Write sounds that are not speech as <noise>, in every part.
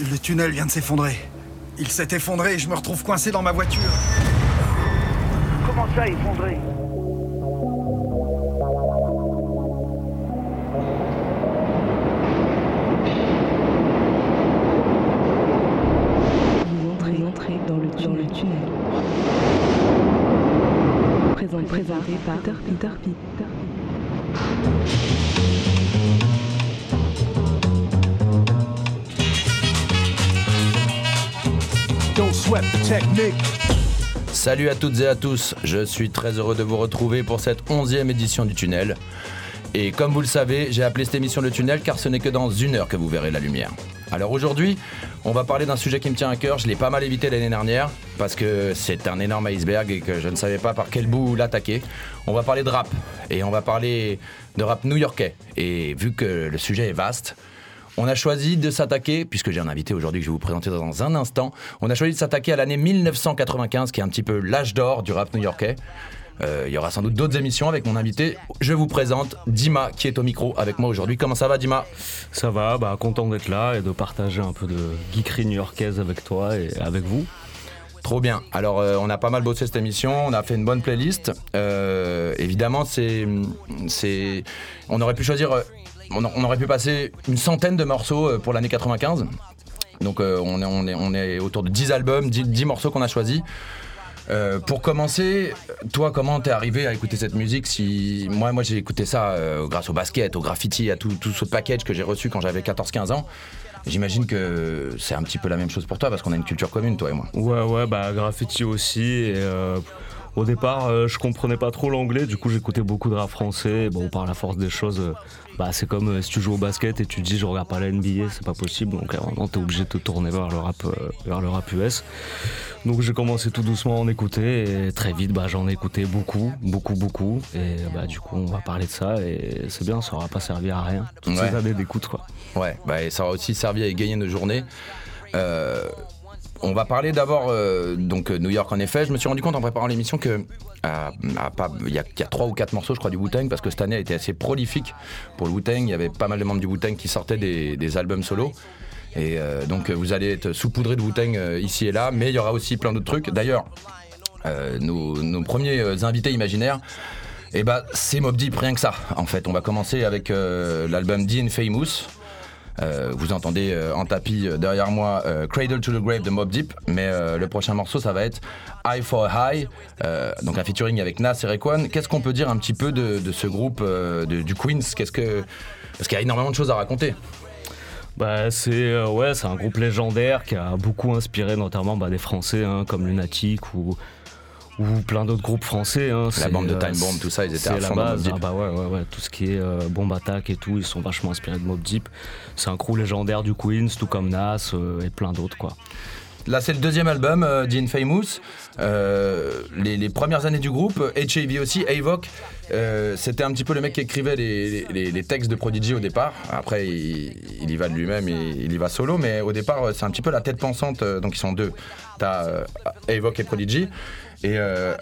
Le tunnel vient de s'effondrer. Il s'est effondré et je me retrouve coincé dans ma voiture. Comment ça, effondré Vous entrez, entrez dans le, dans le tunnel. Présent, présenté par Peter, Peter, Peter. Salut à toutes et à tous, je suis très heureux de vous retrouver pour cette onzième édition du Tunnel. Et comme vous le savez, j'ai appelé cette émission le Tunnel car ce n'est que dans une heure que vous verrez la lumière. Alors aujourd'hui, on va parler d'un sujet qui me tient à cœur, je l'ai pas mal évité l'année dernière parce que c'est un énorme iceberg et que je ne savais pas par quel bout l'attaquer. On va parler de rap et on va parler de rap new-yorkais. Et vu que le sujet est vaste, on a choisi de s'attaquer, puisque j'ai un invité aujourd'hui que je vais vous présenter dans un instant, on a choisi de s'attaquer à l'année 1995, qui est un petit peu l'âge d'or du rap new-yorkais. Euh, il y aura sans doute d'autres émissions avec mon invité. Je vous présente Dima, qui est au micro avec moi aujourd'hui. Comment ça va, Dima? Ça va, bah, content d'être là et de partager un peu de geekerie new-yorkaise avec toi et avec vous. Trop bien. Alors, euh, on a pas mal bossé cette émission, on a fait une bonne playlist. Euh, évidemment, c'est, c'est, on aurait pu choisir, on, aurait pu passer une centaine de morceaux euh, pour l'année 95. Donc, euh, on, est, autour de 10 albums, 10, 10 morceaux qu'on a choisis. Euh, pour commencer, toi, comment t'es arrivé à écouter cette musique si... Moi, moi j'ai écouté ça grâce au basket, au graffiti, à tout, tout ce package que j'ai reçu quand j'avais 14-15 ans. J'imagine que c'est un petit peu la même chose pour toi parce qu'on a une culture commune, toi et moi. Ouais, ouais, bah graffiti aussi. Et, au départ, euh, je comprenais pas trop l'anglais, du coup j'écoutais beaucoup de rap français. Bon, par la force des choses, euh, bah, c'est comme euh, si tu joues au basket et tu te dis je regarde pas la NBA, c'est pas possible. Donc, moment, t'es obligé de te tourner vers le rap, vers le rap US. Donc, j'ai commencé tout doucement à en écouter et très vite, bah, j'en ai écouté beaucoup, beaucoup, beaucoup. Et bah, du coup, on va parler de ça et c'est bien, ça aura pas servi à rien. Toutes Ouais. ces années d'écoute, quoi. Ouais, bah, et ça aura aussi servi à égayer nos journées. Euh, on va parler d'abord euh, donc euh, New York en effet. Je me suis rendu compte en préparant l'émission que pas- il y, a- trois ou quatre morceaux je crois du Wu-Tang parce que cette année a été assez prolifique pour le Wu-Tang. Il y avait pas mal de membres du Wu-Tang qui sortaient des, albums solo. Et euh, donc euh, vous allez être saupoudré de Wu-Tang euh, ici et là, mais il y aura aussi plein d'autres trucs. D'ailleurs, euh, nos, premiers euh, invités imaginaires, et bah c'est Mob Deep rien que ça. En fait, on va commencer avec euh, l'album Dean Famous. Euh, vous entendez euh, en tapis euh, derrière moi Cradle to the Grave de Mob Deep, mais le prochain morceau ça va être Eye for High, donc un featuring avec Nas et Raekwon. Qu'est-ce qu'on peut dire un petit peu de, ce groupe du Queens? Qu'est-ce que parce qu'il y a énormément de choses à raconter. Bah, c'est ouais, c'est un groupe légendaire qui a beaucoup inspiré notamment bah, des Français hein, comme Lunatic ou, ou plein d'autres groupes français. hein. La bande de euh, Time Bomb, tout ça, ils étaient à c'est la fond dans Mob base. Deep. Ah bah ouais, ouais, ouais, tout ce qui est euh, bombe attaque et tout, ils sont vachement inspirés de Mob Deep. C'est un crew légendaire du Queens, tout comme Nas euh, et plein d'autres quoi. Là, c'est le deuxième album, euh, The Infamous. Euh, les, les premières années du groupe, HAV aussi, Avoc, euh, c'était un petit peu le mec qui écrivait les, les- les textes de Prodigy au départ. Après, il, il y va de lui-même et il y va solo, mais au départ, c'est un petit peu la tête pensante. euh, donc, ils sont deux. T'as euh, Avoc et Prodigy. Et euh,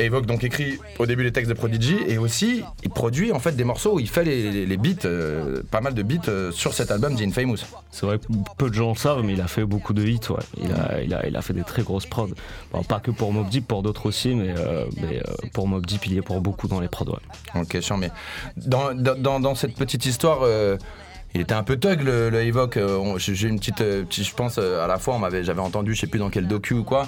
Avoc donc écrit au début les textes de Prodigy et aussi il produit en fait des morceaux où il fait les, les- les beats, euh, pas mal de beats euh, sur cet album The Infamous. C'est vrai que peu de gens le savent, mais il a fait beaucoup de hits. Ouais. Il, a, il, a, il a fait des très grosses prods. Bon, pas que pour Mob Deep, pour d'autres aussi, mais, euh, mais pour Mob Deep, il y est pour beaucoup dans les prods. Ouais. Ok, chiant, mais dans, dans, dans- cette petite histoire, il était un peu thug le, le Evoque. Euh, J'ai une petite, euh, petite- je pense, euh, à la fois, on m'avait, j'avais entendu, je sais plus dans quel docu ou quoi,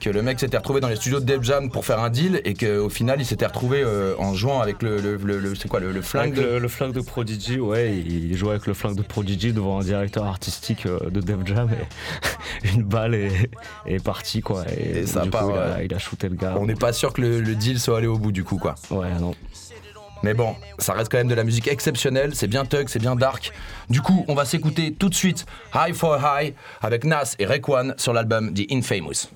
que le mec s'était retrouvé dans les studios de Def Jam pour faire un deal et qu'au final, il s'était retrouvé euh, en jouant avec le, le, le- le- c'est quoi, le, flingue de- le, flingue de Prodigy, ouais, il jouait avec le flingue de Prodigy devant un directeur artistique de Def Jam et <laughs> une balle est, est partie quoi. Et, Et ça part, coup, il, a, ouais. il a shooté le gars. On n'est pas sûr que le, le deal soit allé au bout du coup, quoi. Ouais, non. Mais bon, ça reste quand même de la musique exceptionnelle, c'est bien thug, c'est bien dark. Du coup, on va s'écouter tout de suite High for High avec Nas et Raekwon sur l'album The Infamous.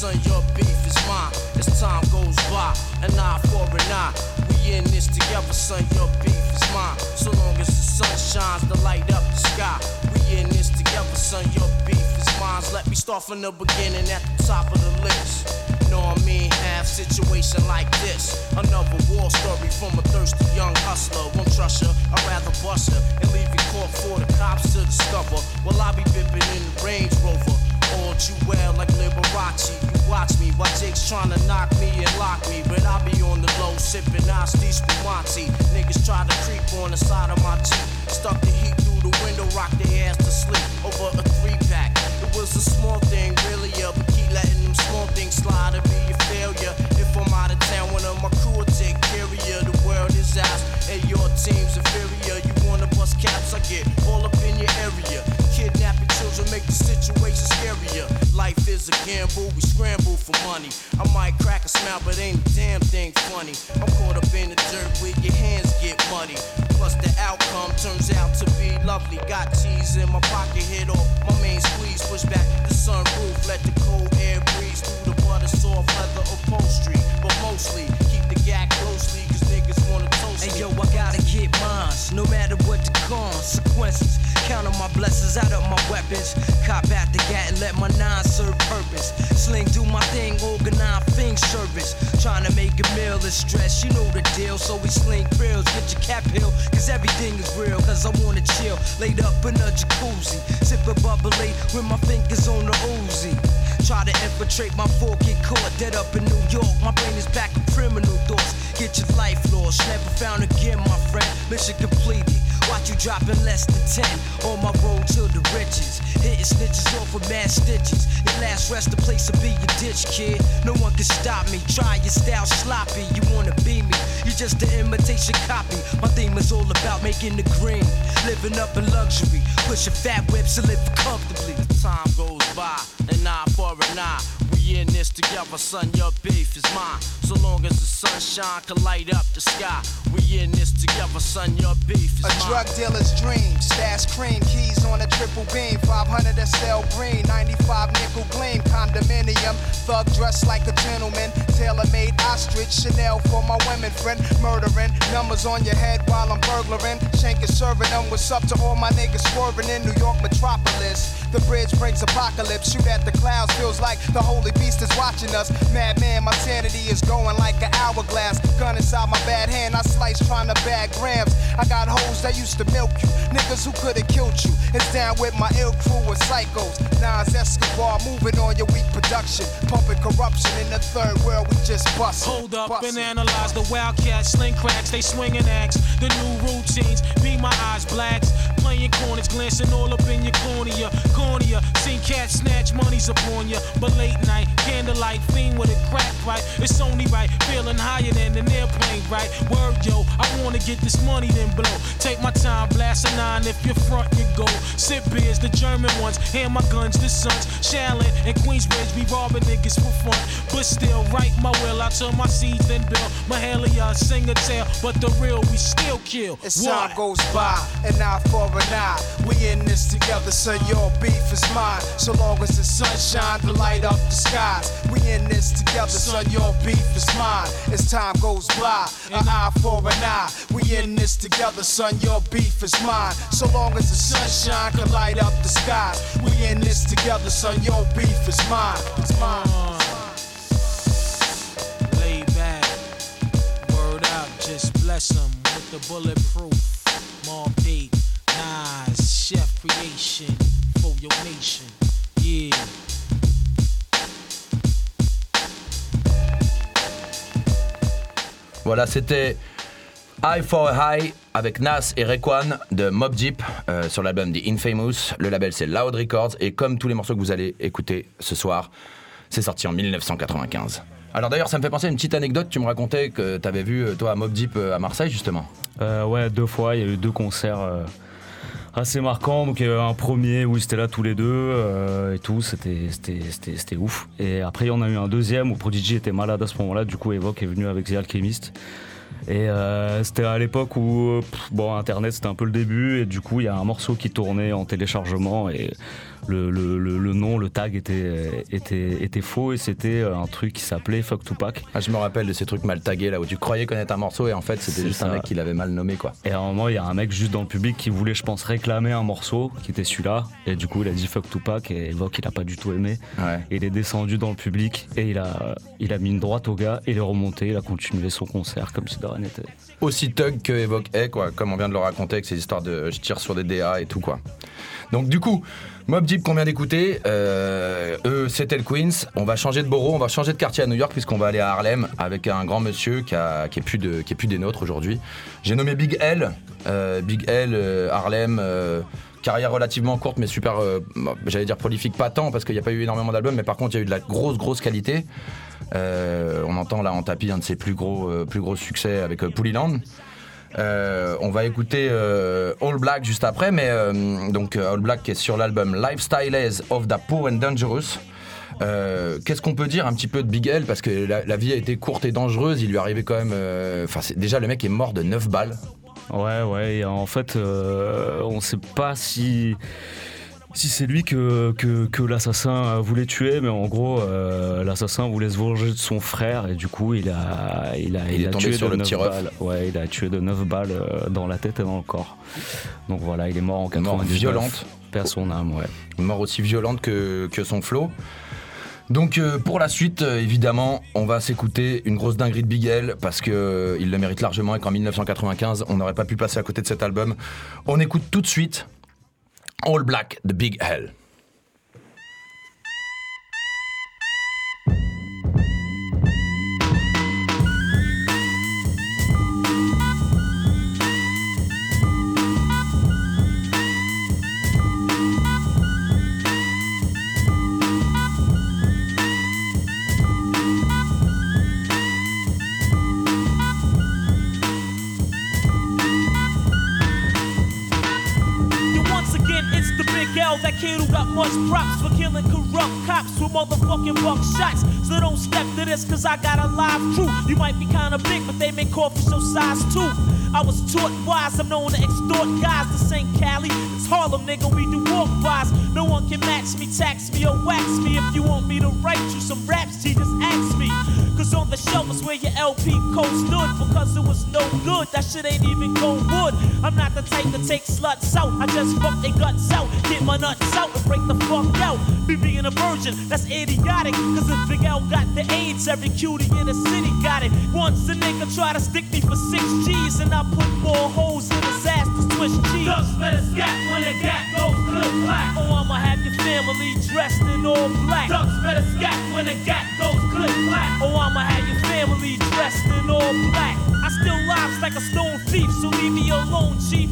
Son. Your beef is mine. As time goes by, an eye for an eye. We in this together, son. Your beef is mine. So long as the sun shines to light up the sky. We in this together, son. Your beef is mine. Let me start from the beginning at the top of the list. Know I mean? Have situation like this. Another war story from a thirsty young hustler. Won't trust her, I'd rather bust her and leave you caught for the cops to discover. While I be bipping in the Range Rover. All too well like Liberace. You watch me while Jake's trying to knock me and lock me. But I be on the low sipping Asti Spumante. Niggas try to creep on the side of my Jeep. Stuck the heat through the window, rock their ass to sleep over a three pack. It was a small thing, really, yeah, but keep letting them small things slide to be a failure. If I'm out of town, one of my crew will take care of you. The world is ours, and your team's inferior. You wanna bust caps, I get all up in your area. Kidnapping children make the situation scarier. Life is a gamble, we scramble for money. I might crack a smile, but ain't a damn thing funny. I'm caught up in the dirt where your hands get muddy. Plus the outcome turns out to be lovely. Got cheese in my pocket, hit off my main squeeze. Push back the sunroof, let the cold air breeze through the butter soft leather upholstery. But mostly keep the gag closely, cause niggas wanna Hey yo, I gotta get mines, no matter what the consequences. Count on my blessings, out of my weapons. Cop out the gat and let my nine serve purpose. Sling do my thing, organize thing service. Trying to make a meal is stress, you know the deal. So we sling grills, get your cap hill, cause everything is real. Cause I wanna chill, laid up in a jacuzzi. Sip a bubbly with my fingers on the Uzi. Try to infiltrate my fork, get caught dead up in New York. My brain is back with criminal thoughts. Get your life lost, never found again, my friend. Mission completed. Watch you dropping less than 10 on my road to the riches. Hitting snitches off with mad stitches. Your last rest, the place to be your ditch, kid. No one can stop me. Try your style sloppy. You wanna be me? You just an imitation copy. My theme is all about making the green, living up in luxury, pushing fat whips to living comfortably. Time goes by, an eye for an eye. We in this together, son. Your beef is mine. So long as the sunshine can light up the sky. We in this together, son. Your beef is A mine. drug dealer's dream. Stash cream, keys on a triple beam. 500 SL green, 95 nickel gleam. Condominium, thug dressed like a gentleman. Tailor made ostrich, Chanel for my women friend. Murdering, numbers on your head while I'm burglaring. Shanking, serving them. What's up to all my niggas swerving in New York metropolis? The bridge brings apocalypse. Shoot at the clouds, feels like the holy beast is watching us. Madman, my sanity is going like an hourglass. Gun inside my bad hand, I slice trying to bag grams. I got hoes that used to milk you, niggas who could've killed you. It's down with my ill crew of psychos. Nas Escobar moving on your weak production, pumping corruption in the third world. We just bust. Hold up and analyze the wildcats, sling cracks, they swinging axe. The new routines, be my eyes blacks. Playing corners, glancing all up in your cornea. Cornea, seen cats snatch monies upon ya. But late night, candlelight, fiend with a crack pipe. It's only right, feeling higher than an airplane, right? Word, yo, I wanna get this money, then blow. Take my time, blast a nine. If you're front, you go. Sip beers, the German ones. Hand my guns, the sons. Shaolin and Queensbridge, be robbing niggas for fun. But still, write my will. I turn my seeds, then build. Mahalia, sing a tale. But the real, we still kill. As time goes by, and I for an eye. We in this together, so your beef is mine. So long as the sun shine to light up the skies. We in this together, so your beef is mine. As time goes by, an eye for an eye. We in this together, son. Your beef is mine. So long as the sunshine can light up the skies. We in this together, son. Your beef is mine. It's mine. Lay back, out, just bless them with the bulletproof. Mobb Deep, Nas, Chef Creation for your nation. Yeah. Voilà, c'était High for a High avec Nas et Rekwan de Mob Deep euh, sur l'album The Infamous. Le label c'est Loud Records et comme tous les morceaux que vous allez écouter ce soir, c'est sorti en 1995. Alors d'ailleurs, ça me fait penser à une petite anecdote. Tu me racontais que tu avais vu, euh, toi, Mob Deep euh, à Marseille, justement. Euh, ouais, deux fois, il y a eu deux concerts euh, assez marquants. Donc il y a eu un premier où ils étaient là tous les deux euh, et tout, c'était, c'était, ouf. Et après, il y en a eu un deuxième où Prodigy était malade à ce moment-là. Du coup, Evoque est venu avec The Alchemist. Et euh, c'était à l'époque où, pff, bon, Internet c'était un peu le début, et du coup, il y a un morceau qui tournait en téléchargement, et le, le- le- nom, le tag était, était, était faux et c'était un truc qui s'appelait Fuck Tupac. Ah, je me rappelle de ces trucs mal tagués là où tu croyais connaître un morceau et en fait c'était juste un mec qui l'avait mal nommé quoi. Et à un moment, il y a un mec juste dans le public qui voulait, je pense, réclamer un morceau qui était celui-là. Et du coup, il a dit Fuck Tupac et Evoque, il a pas du tout aimé. Ouais. Et il est descendu dans le public et il a, il a mis une droite au gars et il est remonté. Il a continué son concert comme si de rien n'était. Aussi thug que Evoque est quoi, comme on vient de le raconter avec ces histoires de je tire sur des DA et tout quoi. Donc du coup, Mob Deep qu'on vient d'écouter, euh, eux c'était le Queens. On va changer de borough, on va changer de quartier à New York puisqu'on va aller à Harlem avec un grand monsieur qui, a- qui est plus qui est plus des nôtres aujourd'hui. J'ai nommé Big L, euh, Big L, euh, Harlem. Carrière relativement courte mais super, j'allais dire prolifique, pas tant parce qu'il n'y a pas eu énormément d'albums, mais par contre il y a eu de la grosse grosse qualité. On entend là en tapis un de ses plus gros, plus gros succès avec Pooliland. Euh, on va écouter euh, All Black juste après, mais euh, donc All Black qui est sur l'album Lifestyles of the Poor and Dangerous. Qu'est-ce qu'on peut dire un petit peu de Big L? Parce que la, vie a été courte et dangereuse, il lui arrivait quand même. déjà le mec est mort de 9 balles. Ouais, ouais, en fait, on sait pas si. Si c'est lui que, que, que l'assassin voulait tuer, mais en gros, euh, l'assassin voulait se venger de son frère et du coup, il a, il a, Il est a tombé tué sur de le 9 petit ref. balles. Ouais, il a tué de 9 balles euh, dans la tête et dans le corps. Donc voilà, il est mort en Mort 99. violente. Perd son âme, ouais. Une mort aussi violente que, que son flow. Donc euh, pour la suite, euh, évidemment, on va s'écouter une grosse dinguerie de Big L parce que euh, il le mérite largement et qu'en 1995, on n'aurait pas pu passer à côté de cet album. On écoute tout de suite All Black The Big L. cops motherfucking buck shots. So don't step to this, cause I got a live crew. You might be kinda big, but they make coffee show size too. I was taught wise, I'm known to extort guys. This ain't Cali, it's Harlem, nigga, we do walk bys. No one can match me, tax me, or wax me. If you want me to write you some raps, G, just ask me. Cause on the shelf is where your LP code stood because it was no good. That shit ain't even gold wood. I'm not the type to take sluts out. I just fuck their guts out, get my nuts out, and break the fuck out. Me being a virgin, that's idiotic. Cause if Big L got the AIDS, every cutie in the city got it. Once a nigga try to stick me for six G's, and I put more holes in his ass to switch cheese. Ducks better scat when the gat goes click clack. Oh, I'ma have your family dressed in all black. Ducks better scat when the gat goes click clack. Oh, I'ma have your family dressed in all black. I still lives like a stone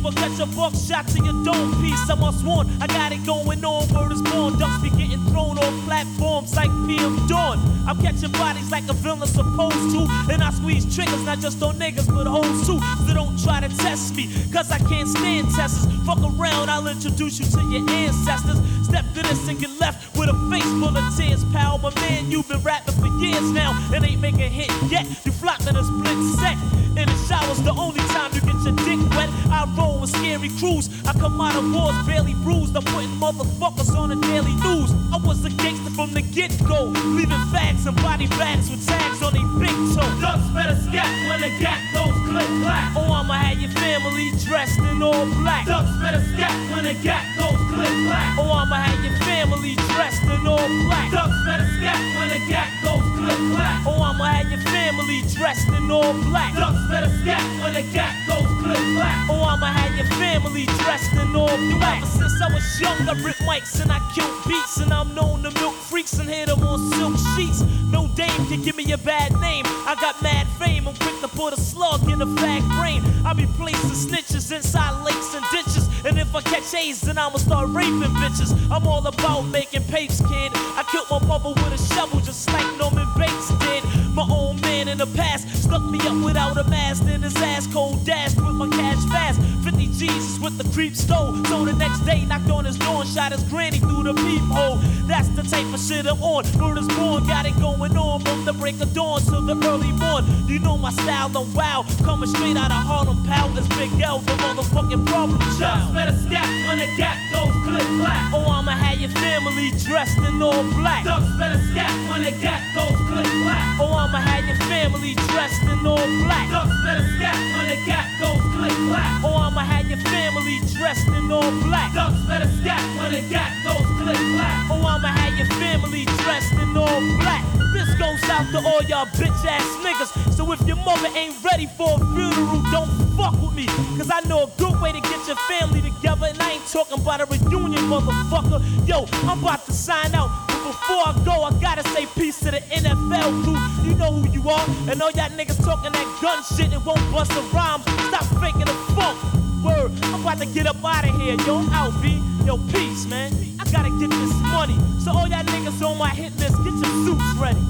Or catch a buckshot to your dome piece. I must warn, I got it going on. Word is born, ducks be getting thrown off platforms like PM Dawn. I'm catching bodies like a villain supposed to, and I squeeze triggers not just on niggas but hoes too. So don't try to test me, cause I can't stand tests. Fuck around, I'll introduce you to your ancestors. Step to this and get left with a face full of tears, pal. My man, you've been rapping for years now and ain't making hit yet. You flopped in a split set. In the shower's the only time you get your dick wet. I roll with scary crews. I come out of wars barely bruised. I'm putting motherfuckers on the daily news. I was a gangster from the get go, leaving fags and body bags with tags on their big. Ducks better scat when the gat goes click clack. Oh, I'ma have your family dressed in all black. Ducks better scat when the gat goes click clack. Oh, I'ma have your family dressed in all black. Ducks better scat when the gat goes click clack. Oh, I'ma have your family dressed in all black. Ducks better scat when the gat goes click clack. Oh, I'ma have your family dressed in all black. Ever since I was young, I rip mics and I kill beats, and I'm known to milk freaks and hit them on silk sheets. No dame can give me a bad name. I got mad fame. I'm quick to put a slug in a fag brain. I be placing snitches inside lakes and ditches. And if I catch A's, then I'ma start raping bitches. I'm all about making papes, kid. I killed my mother with a shovel just like Norman Bates man in the past stuck me up without a mask, then his ass cold dashed with my cash fast. 50 G's with the creep stole. So the next day, knocked on his door and shot his granny through the peephole. That's the type of shit I'm on. Murder's born, got it going on from the break of dawn till the early morn. You know my style, I'm wild. Coming straight out of Harlem, pal. This Big L, the motherfucking problem child. Better step when the gap goes click clack. Oh, I'ma have your family dressed in all black. Ducks better step when the gap dressed in all black. Ducks better step when the gap goes click clack. Oh, I'ma have your family dressed in all black. Ducks better step when the gap goes click clack. Oh, I'ma have your family dressed in all black. This goes out to all y'all bitch ass niggas. So if your mother ain't ready for a funeral, don't fuck with me. Cause I know a good way to get your family together. And I ain't talking about a reunion, motherfucker. Yo, I'm about to sign out. But before I go, I gotta say peace to the NFL crew. Know who you are. And all y'all niggas talking that gun shit and won't bust a rhyme. Stop faking the funk. Word, I'm about to get up out of here. Yo, out, B. Yo, peace, man. I gotta get this money. So all y'all niggas on my hit list, get your suits ready.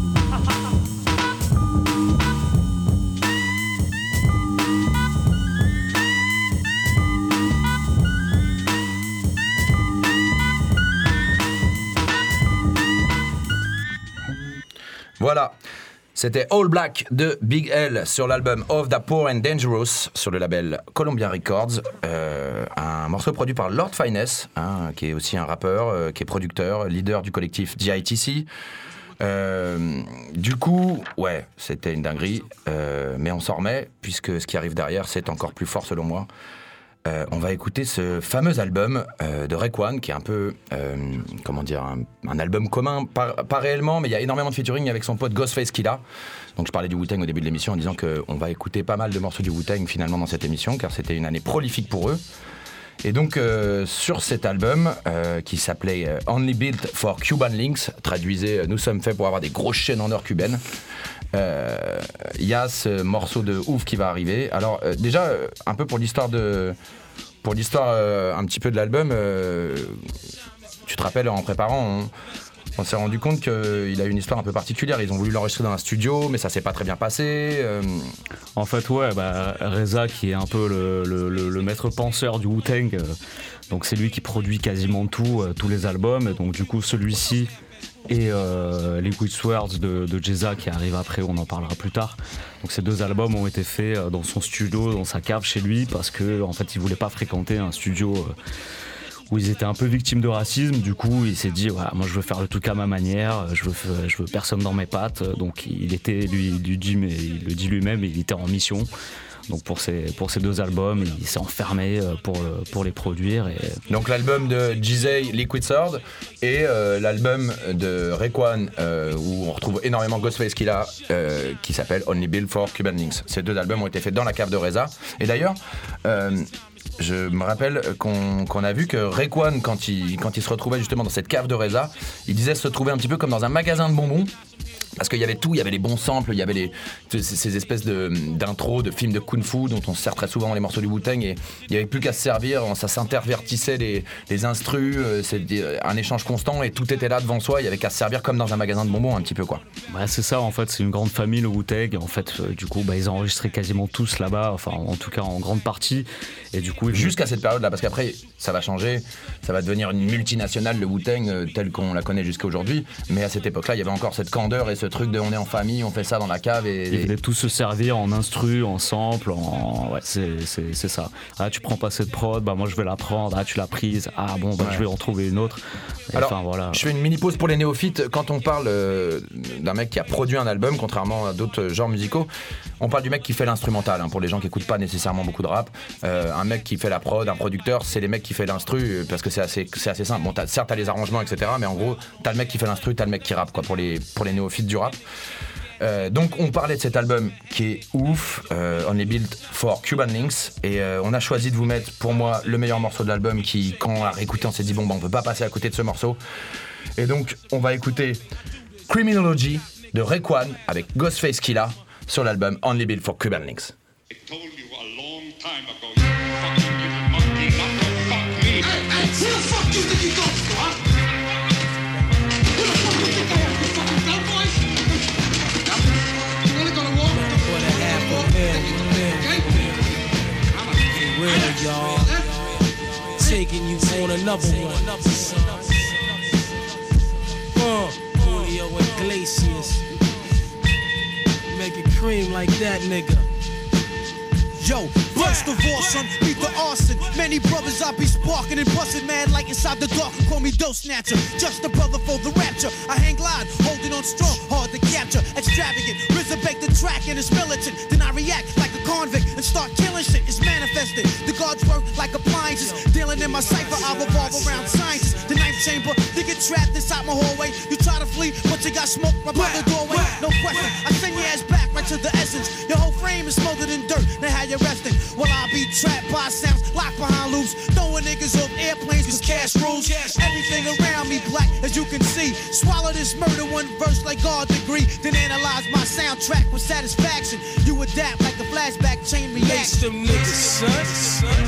Voilà. C'était All Black de Big L sur l'album Of the Poor and Dangerous sur le label Columbia Records. Euh, un morceau produit par Lord Finesse, hein, qui est aussi un rappeur, euh, qui est producteur, leader du collectif DITC. Euh, du coup, ouais, c'était une dinguerie, mais on s'en remet, puisque ce qui arrive derrière, c'est encore plus fort selon moi. Euh, on va écouter ce fameux album euh, de Rayquan, qui est un peu, euh, comment dire, un, album commun, pas, réellement, mais il y a énormément de featuring avec son pote Ghostface Killa. Donc je parlais du Wu-Tang au début de l'émission en disant qu'on va écouter pas mal de morceaux du Wu-Tang finalement dans cette émission, car c'était une année prolifique pour eux. Et donc sur cet album qui s'appelait Only Built for Cuban Links, traduisait Nous sommes faits pour avoir des grosses chaînes en or cubaines. Euh, Il y a ce morceau de ouf qui va arriver. Alors euh, déjà euh, un peu pour l'histoire de pour l'histoire euh, un petit peu de l'album. euh, tu te rappelles en préparant. On, s'est rendu compte qu'il a une histoire un peu particulière. Ils ont voulu l'enregistrer dans un studio, mais ça s'est pas très bien passé. Euh, En fait, ouais, bah, Reza, qui est un peu le, maître penseur du Wu-Tang, euh, donc c'est lui qui produit quasiment tout, euh, tous les albums. Et donc, du coup, celui-ci et euh, Liquid Swords de, de qui arrive après, on en parlera plus tard. Donc, ces deux albums ont été faits euh, dans son studio, dans sa cave chez lui, parce que en fait, il voulait pas fréquenter un studio. euh, où ils étaient un peu victimes de racisme. Du coup, il s'est dit, voilà, moi je veux faire le truc à ma manière, je veux, je veux personne dans mes pattes. Donc il était, lui, lui dit, mais il le dit lui-même, il était en mission. Donc pour ces, deux albums, il s'est enfermé euh, pour, le- pour les produire. Donc l'album de Jizay, Liquid Sword, et euh, l'album de Rayquan, euh, où on retrouve énormément Ghostface qu'il a, euh, qui s'appelle Only Built for Cuban Links. Ces deux albums ont été faits dans la cave de Reza. Et d'ailleurs, euh, je me rappelle qu'on qu'on a vu que Rayquan, quand il, quand il se retrouvait justement dans cette cave de Reza, il disait se trouver un petit peu comme dans un magasin de bonbons. Parce qu'il y avait tout, il y avait les bons samples, il y avait ces, ces espèces de- d'intros de, films de kung-fu dont on se sert très souvent les morceaux du Wu-Tang et il n'y avait plus qu'à se servir, ça s'intervertissait les, les instrus, euh, c'était un échange constant et tout était là devant soi, il y avait qu'à se servir comme dans un magasin de bonbons un petit peu quoi. bah, c'est ça, en fait, c'est une grande famille, le Wu-Tang. En fait, euh, du coup, bah, ils enregistré quasiment tous là-bas, enfin en tout cas en grande partie. Et du coup, Jusqu'à cette période-là, parce qu'après ça va changer, ça va devenir une multinationale, le Wu-Tang, euh, telle qu'on la connaît jusqu'à aujourd'hui, mais à cette époque-là, il y avait encore cette candeur et ce truc de on est en famille, on fait ça dans la cave et... Ils venaient tous se servir en instru, en sample, en. Ouais, c'est, c'est, c'est ça. Ah, tu prends pas cette prod, bah moi je vais la prendre. Ah, tu l'as prise. Ah, bon, bah Ouais. je vais en trouver une autre. Et Alors, voilà. je fais une mini pause pour les néophytes. Quand on parle euh, d'un mec qui a produit un album, contrairement à d'autres genres musicaux, on parle du mec qui fait l'instrumental. hein, pour les gens qui écoutent pas nécessairement beaucoup de rap, Euh, un mec qui fait la prod, un producteur, c'est les mecs qui fait l'instru euh, parce que c'est assez, simple. Bon, t'as- certes, t'as les arrangements, etc. Mais en gros, t'as le mec qui fait l'instru, t'as le mec qui rappe, quoi, pour les, pour les néophytes du rap. Euh, donc on parlait de cet album qui est ouf, euh, Only Built for Cuban Links, et on a choisi de vous mettre pour moi le meilleur morceau de l'album qui, quand on l'a on s'est dit bon, bah, on peut pas passer à côté de ce morceau. Et donc on va écouter Criminology de Rayquan avec Ghostface Killa sur l'album Only Built for Cuban Links. Taking you another one. Make it cream like that, nigga. Yo, first of all, son, beat the arson. Many brothers I be sparking and busting mad like inside the dark. Call me dope snatcher. Just a brother for the rapture. I hang glide, holding on strong, hard to capture. Extravagant, resurrect the track and it's militant. Then I react like a convict and start killing shit. It's manifested. The guards work like appliances. Dealing in my cipher, I revolve around sciences. The ninth chamber, they get trapped inside my hallway. You try to flee, but you got smoke right by the doorway. No question, I send your ass back right to the essence. Your whole frame is smothered in dirt. Now how you resting? Well, I'll be trapped by sounds, locked behind loops. Throwing niggas off airplanes cause cash rules. Everything around me black, as you can see. Swallow this murder one verse like God degree. Then analyze my soundtrack with satisfaction. You adapt like a flashback chain Lace reaction. them niggas, son.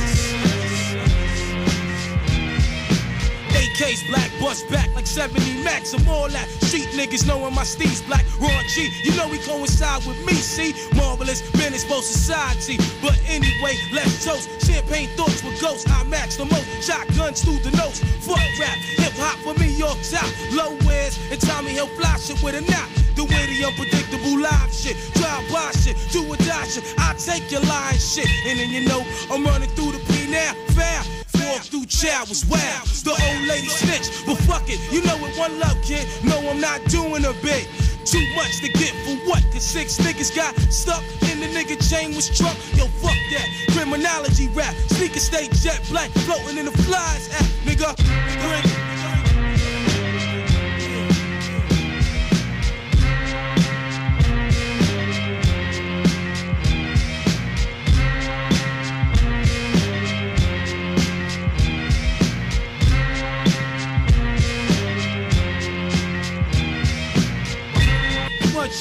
AKs black bust back like 70 max. I'm all that. Street niggas knowing my steez black. Raw G, you know he coincide with me, see? Marvelous, menaceful society. But anyway, let's toast. Champagne thoughts with ghosts. I match the most. Shotguns through the nose. Fuck rap. Hip hop for me, York top. Low wears and Tommy Hill fly shit with a knot. The way the unpredictable live shit. Drive by shit. Do or die shit. I take your lying shit. And then you know I'm running through the P now. Foul. Walk through child was wild. The old lady snitch, but fuck it, you know it. One love, kid. No, I'm not doing a bit. Too much to get for what? Cause six niggas got stuck in the nigga chain was struck. Yo, fuck that. Criminology rap. Sneaker stay jet black, floating in the flies. Ah, nigga, bring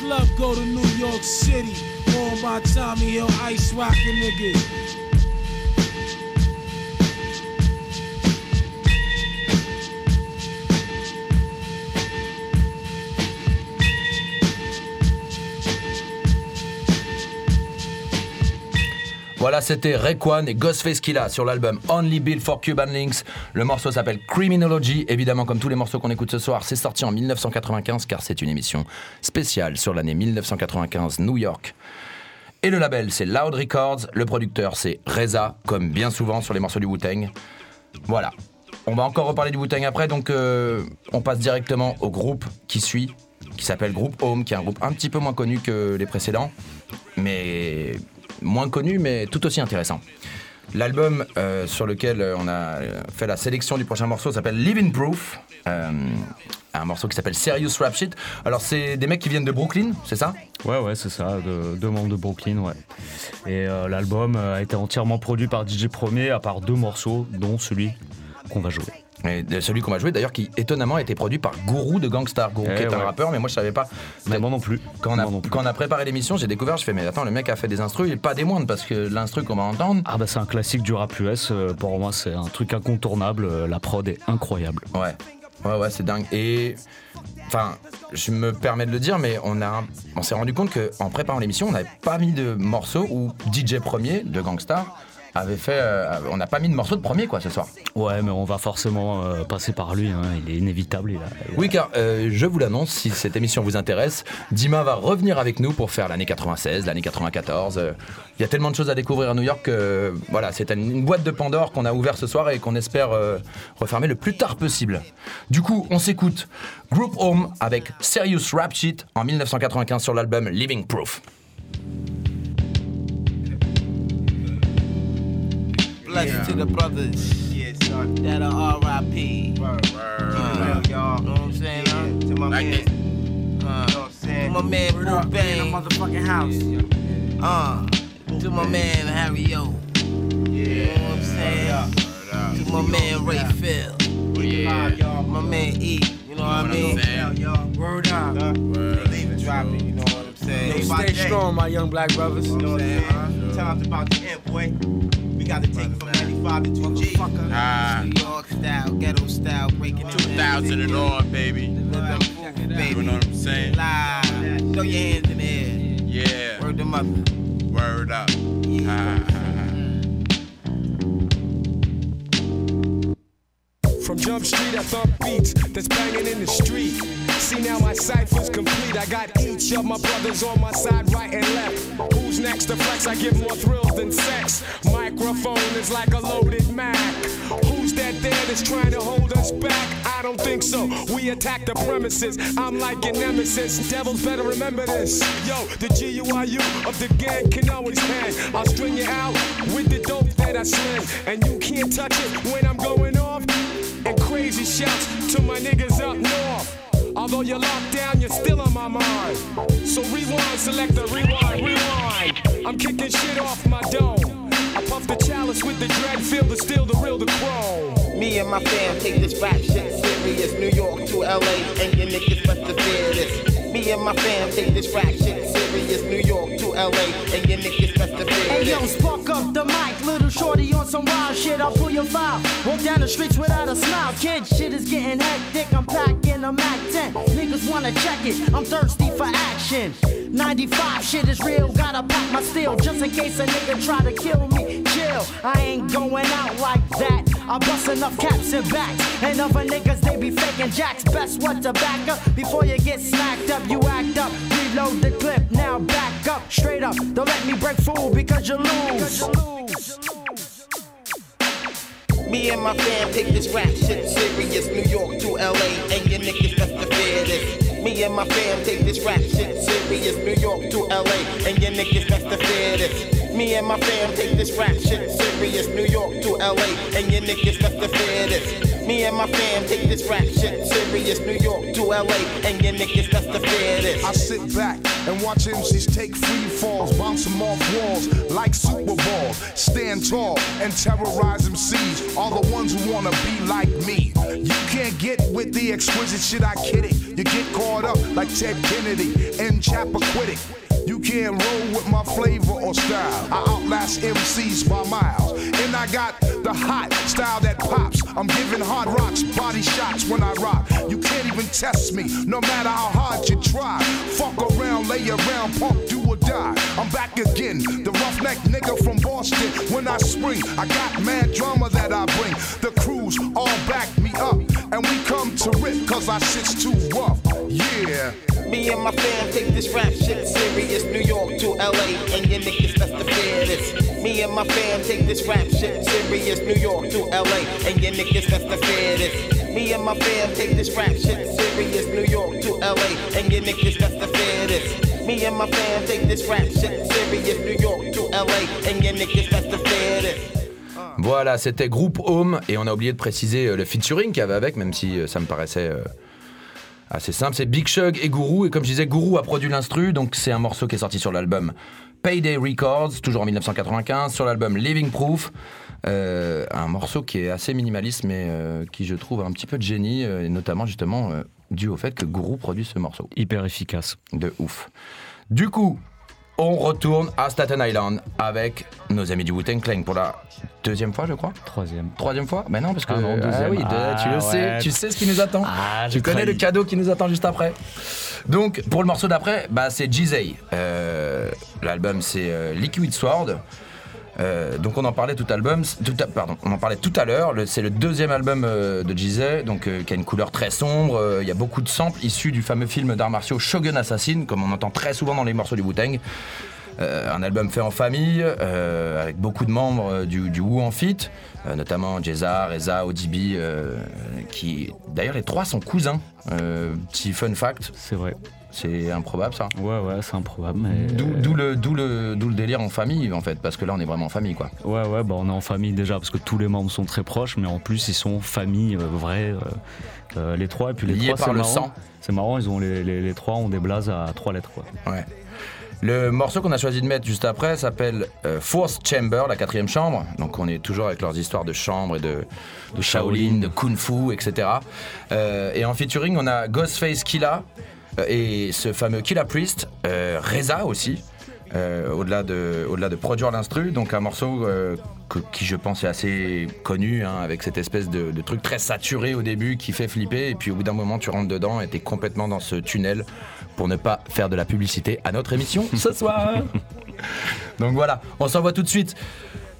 Love go to New York City. All my Tommy Hill, ice rockin' niggas. Voilà, c'était Rayquan et Ghostface Killa sur l'album Only Built for Cuban Links. Le morceau s'appelle Criminology. Évidemment, comme tous les morceaux qu'on écoute ce soir, c'est sorti en 1995 car c'est une émission spéciale sur l'année 1995 New York. Et le label, c'est Loud Records. Le producteur, c'est Reza, comme bien souvent sur les morceaux du Wu-Tang. Voilà. On va encore reparler du Wu-Tang après, donc euh, on passe directement au groupe qui suit, qui s'appelle Groupe Home, qui est un groupe un petit peu moins connu que les précédents, mais moins connu, mais tout aussi intéressant. L'album euh, sur lequel euh, on a euh, fait la sélection du prochain morceau s'appelle Living Proof. un morceau qui s'appelle Serious Rap Shit. Alors, c'est des mecs qui viennent de Brooklyn, c'est ça? Ouais, ouais, c'est ça, de- deux membres de Brooklyn, ouais. Et l'album a été entièrement produit par DJ Premier, à part deux morceaux, dont celui qu'on va jouer. Et celui qu'on va jouer d'ailleurs qui étonnamment a été produit par Guru de Gangstar. Guru Eh qui est un rappeur, mais moi je savais pas. Mais moi non plus. Quand on a, Moi non plus. quand on a préparé l'émission, j'ai découvert, je fais mais attends, le mec a fait des instrus, est pas des moindres parce que l'instru qu'on va entendre. Ah bah c'est un classique du rap US, euh, pour moi c'est un truc incontournable, euh, la prod est incroyable. Ouais, ouais, ouais, c'est dingue. Et enfin, je me permets de le dire, mais on a, on s'est rendu compte que en préparant l'émission, on n'avait pas mis de morceaux où DJ Premier de Gangstar avait fait, euh, on n'a pas mis de morceau de Premier quoi ce soir. Ouais mais on va forcément euh, passer par lui, hein, il est inévitable. il a- il a- Oui, car euh, je vous l'annonce, si cette émission vous intéresse, Dima va revenir avec nous pour faire l'année 96, l'année 94. euh, Il y a tellement de choses à découvrir à New York que voilà, c'est une, une boîte de Pandore qu'on a ouvert ce soir et qu'on espère euh, refermer le plus tard possible. Du coup, on s'écoute Group Home avec Serious Rap Shit en 1995 sur l'album Living Proof. Blessed to the brothers that are R.I.P. Uh, you know what I'm saying? huh? To my man, uh, to my man Boo Bang, motherfucking house. Uh, to my man Harry O. You know what I'm saying? To my man Ray Phil. Yeah, My man E. You know what I mean? Word up. Leave it dropping, you know what I'm saying? Stay strong, my young black brothers. You know what I'm saying? Time's about to end, boy gotta take from 95 to 2G. Ah. New York style, ghetto style, breaking 2000 and on, baby. Baby. You know what I'm saying? Live. Throw your hands in the air. Yeah. Word them up. Word up. Yeah. From Jump Street, I thump beats that's banging in the street. See now my cipher's complete. I got each of my brothers on my side, right and left. Who's next to flex? I give more thrills than sex. Microphone is like a loaded Mac. Who's that there that's trying to hold us back? I don't think so. We attack the premises. I'm like your nemesis. Devils better remember this. Yo, the GUIU of the gang can always hang. I'll string you out with the dope that I sling. And you can't touch it when I'm going off. And crazy shouts to my niggas up north. Although you're locked down, you're still on my mind. So rewind, select the rewind, rewind. I'm kicking shit off my dome. I puff the chalice with the dread, feel the steel, the real, the chrome. Me and my fam take this rap shit serious. New York to LA, and your niggas must have fear this. Me and my fam take this rap shit serious. New York to LA, and your niggas best to fear Hey yo, spark up the mic, little shorty on some wild shit. I'll pull your file. Walk down the streets without a smile. Kid, shit is getting hectic. I'm packing a Mac 10. Niggas wanna check it. I'm thirsty for action. 95 shit is real. Gotta pack my steel just in case a nigga try to kill me. Chill, I ain't going out like that. I bust enough caps and backs. And other niggas, they be faking jacks. Best what to back up before you get smacked up. You act up, reload the clip. Now back up, straight up. Don't let me break fool because you lose. Me and my fam take this rap shit serious. New York to LA, and your niggas to fear this. Me and my fam take this rap shit serious. New York to LA, and your niggas to fear this. Me and my fam take this rap shit serious. New York to LA, and your niggas to fear this. Me and my fam take this rap shit serious. New York to LA, and your niggas to fear this. I sit back and watch MCs take free falls, bounce them off walls like Super Balls. Stand tall and terrorize MCs, all the ones who wanna be like me. You can't get with the exquisite shit I kid it. You get caught up like Ted Kennedy and Chappaquiddick. You can't roll with my flavor or style. I outlast MCs by miles. And I got the hot style that pops. I'm giving hard rocks, body shots when I rock. You can't even test me, no matter how hard you try. Fuck around, lay around, pump, do or die. I'm back again, the roughneck nigga from Boston. When I spring, I got mad drama that I bring. The crews all back me up. And we come to rip, cause our shit's too rough. Yeah. Me and my fam take this rap shit serious. New York to LA, and your niggas to fear this. Me and my fam take this rap shit serious. New York to LA, and your niggas to fear this. Me and my fam take this rap shit serious. New York to LA, and your niggas to fear this. Me and my fam take this rap shit serious. New York to LA, and your niggas best to fear this. Voilà, c'était Groupe Home et on a oublié de préciser euh, le featuring qu'il y avait avec, même si euh, ça me paraissait euh, assez simple. C'est Big Shug et Guru et comme je disais, Guru a produit l'instru, donc c'est un morceau qui est sorti sur l'album Payday Records, toujours en 1995, sur l'album Living Proof. Euh, un morceau qui est assez minimaliste, mais euh, qui je trouve un petit peu de génie, euh, et notamment justement dû au fait que Guru produit ce morceau. Hyper efficace. De ouf. Du coup, on retourne à Staten Island avec nos amis du Wu-Tang Clan pour la deuxième fois, je crois. Troisième. Troisième fois Ben non, parce que Ah non, deuxième. oui, Ah, tu le sais, tu sais ce qui nous attend. Ah, tu connais trahi. le cadeau qui nous attend juste après. Donc, pour le morceau d'après, bah, c'est Jizay. Euh, L'album, c'est euh, Liquid Sword. Euh, donc on en parlait tout album, tout à- l'heure. C'est le deuxième album euh, de Jizay, donc euh, qui a une couleur très sombre. Il y a beaucoup de samples issus du fameux film d'arts martiaux Shogun Assassin, comme on entend très souvent dans les morceaux du Wu-Tang. Euh, un album fait en famille, avec beaucoup de membres du, Wu en fit, notamment Jeza, Reza, euh, qui d'ailleurs les trois sont cousins. Petit fun fact. C'est vrai. C'est improbable ça. Ouais, ouais, c'est improbable. Mais... D'où le, le, le délire en famille en fait, parce que là on est vraiment en famille quoi. Ouais, ouais, bah on est en famille déjà parce que tous les membres sont très proches, mais en plus ils sont famille euh, vraie, euh, euh, les trois. Et puis les Liés trois, par c'est le marrant. sang. C'est marrant, ils ont les, les, les trois ont des blazes à trois lettres. Quoi. Ouais. Le morceau qu'on a choisi de mettre juste après s'appelle euh, Fourth Chamber, la quatrième chambre. Donc on est toujours avec leurs histoires de chambre et de, de Shaolin, de Kung Fu, etc. Euh, et en featuring, on a Ghostface Killa et ce fameux Killa Priest, euh, Reza aussi. euh, au-delà de, au-delà de produire l'instru, donc un morceau euh, que- qui je pense est assez connu, hein, avec cette espèce de, de truc très saturé au début qui fait flipper, et puis au bout d'un moment tu rentres dedans et t'es complètement dans ce tunnel pour ne pas faire de la publicité à notre émission <laughs> ce soir. donc voilà, on s'envoie tout de suite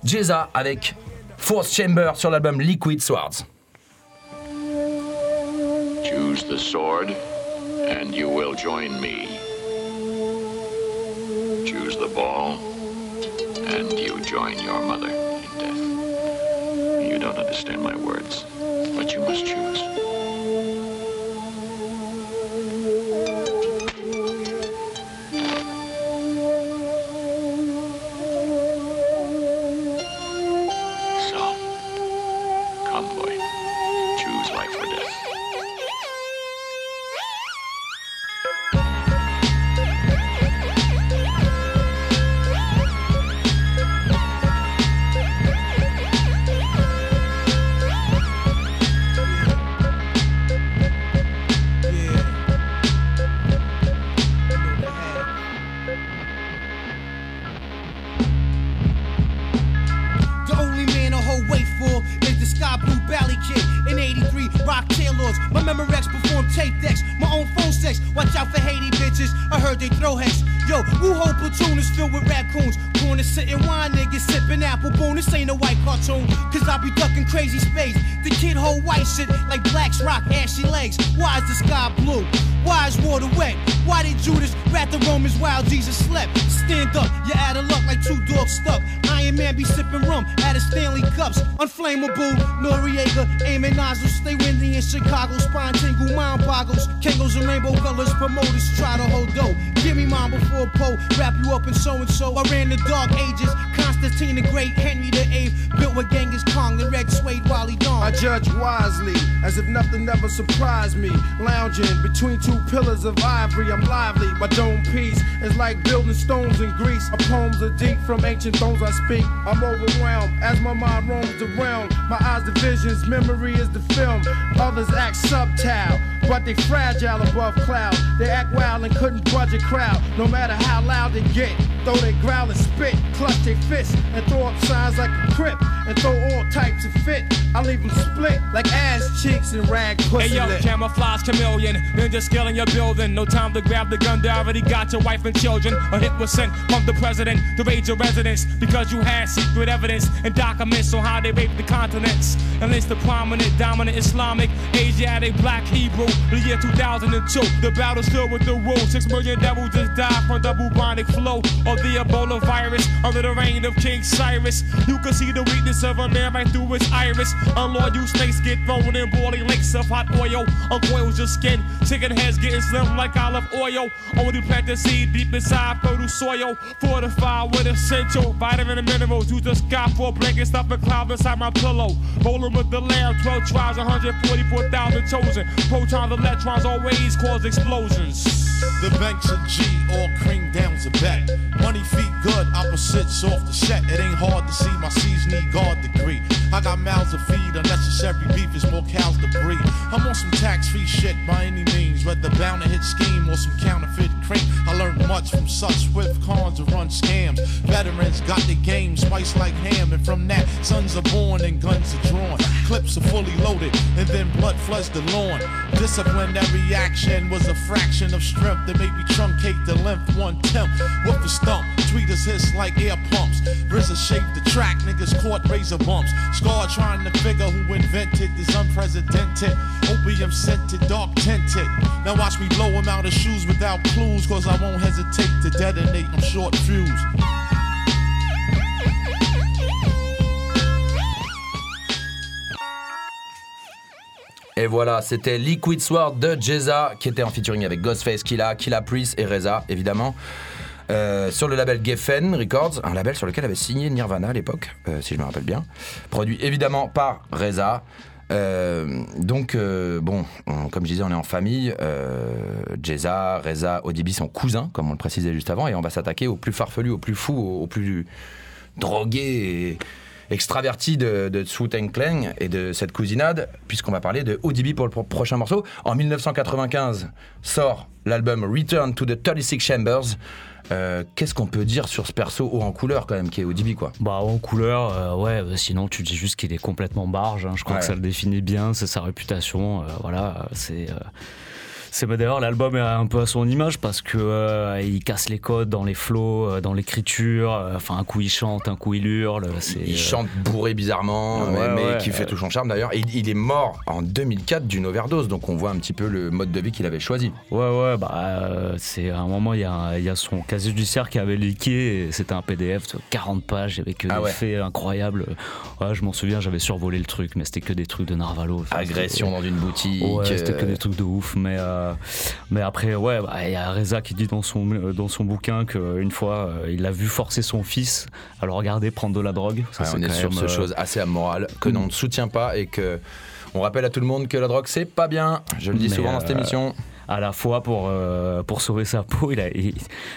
Jeza avec Force Chamber sur l'album Liquid Swords. Choose the sword, and you will join me. Choose the ball, and you join your mother in death. You don't understand my words, but you must choose. Poems are deep from ancient thrones I speak. I'm overwhelmed as my mind roams around. My eyes the visions, memory is the film. Others act subtile, but they fragile above cloud. They act wild and couldn't budge a crowd, no matter how loud they get. Though they growl and spit, clutch their fists and throw up signs like a crip and throw all types of fit. I leave them split like ass cheeks and rag pussy Hey yo, lip. camouflage chameleon, ninja skill in your building. No time to grab the gun, they already got your wife and children. A hit was sent from the president to raid your residence because you had secret evidence and documents on how they raped the continents. And it's the prominent, dominant Islamic, Asiatic, black Hebrew. The year 2002, the battle's filled with the rules. Six million devils just died from the bubonic flow of the Ebola virus under the reign of King Cyrus. You can see the weakness of a man right through his iris. Unlawed you snakes get thrown in boiling lakes of hot oil. Uncoils your skin, chicken heads getting slim like olive oil. Only plant the seed deep inside fertile soil. Fortified with essential vitamin and minerals. Use the sky for a blanket, stuff a cloud inside my pillow. Rolling with the lamb, 12 tribes, 144,000 chosen. Protons, electrons always cause explosions. The banks of G, all cream down's a bet. Money feet good, opposites off the set. It ain't hard to see my C's need guard degree. I got mouths to feed, unnecessary beef is more cows to breed. I'm on some tax free shit by any means, whether bound to hit scheme or some counterfeit cream. I learned much from such swift cons to run scams. Veterans got the game spiced like ham, and from that, sons are born and guns are drawn. Clips are fully loaded, and then blood floods the lawn. Discipline that action was a fraction of strength that made me truncate the length one tenth. With the stump, tweeters hiss like air pumps. RZA shaped the track, niggas caught razor bumps. Scar trying to figure who invented this Et voilà, c'était Liquid Sword de Jeza qui était en featuring avec Ghostface, Killa, Killa Priest et Reza, évidemment. Euh, sur le label Geffen Records, un label sur lequel avait signé Nirvana à l'époque, euh, si je me rappelle bien. Produit évidemment par Reza. Euh, donc, euh, bon, on- comme je disais, on est en famille. Euh, Jeza, Reza, Odibi sont cousins, comme on le précisait juste avant, et on va s'attaquer au plus farfelu, au plus fou, au, plus drogué et extraverti de, de Wu-Tang Clan et de cette cousinade, puisqu'on va parler de ODB pour le pro- prochain morceau. En 1995 sort l'album Return to the 36 Chambers. Euh, Qu'est-ce qu'on peut dire sur ce perso haut en couleur quand même qui est ODB quoi? Bah en couleur, euh, ouais, euh, sinon tu dis juste qu'il est complètement barge, hein. je crois Ouais. que ça le définit bien, c'est sa réputation, euh, voilà, c'est... C'est bah, d'ailleurs l'album est un peu à son image parce que euh, il casse les codes dans les flows, euh, dans l'écriture. euh, Enfin, un coup il chante, un coup il hurle. c'est, Il chante bourré bizarrement, Ouais, mais, qui fait tout son charme d'ailleurs. Il, il est mort en 2004 d'une overdose, donc on voit un petit peu le mode de vie qu'il avait choisi. Ouais, ouais, bah, c'est à un moment, il y a, y a son casier judiciaire qui avait leaké, et c'était un PDF de 40 pages avec Ah des ouais. faits incroyables. Ouais, je m'en souviens, j'avais survolé le truc, mais c'était que des trucs de Narvalo. Enfin, Agression dans une boutique. Ouais, c'était que des trucs de ouf, mais, euh, mais après, ouais, bah, il y a Reza qui dit dans son, euh, dans son bouquin qu'une fois, euh, il a vu forcer son fils à le regarder prendre de la drogue. Ça, Ouais, c'est on est sur ce euh, chose assez amoral que l'on ne soutient pas et que on rappelle à tout le monde que la drogue c'est pas bien. Je le dis Mais, souvent dans cette euh, émission. À la fois pour, euh, pour sauver sa peau, il a, il-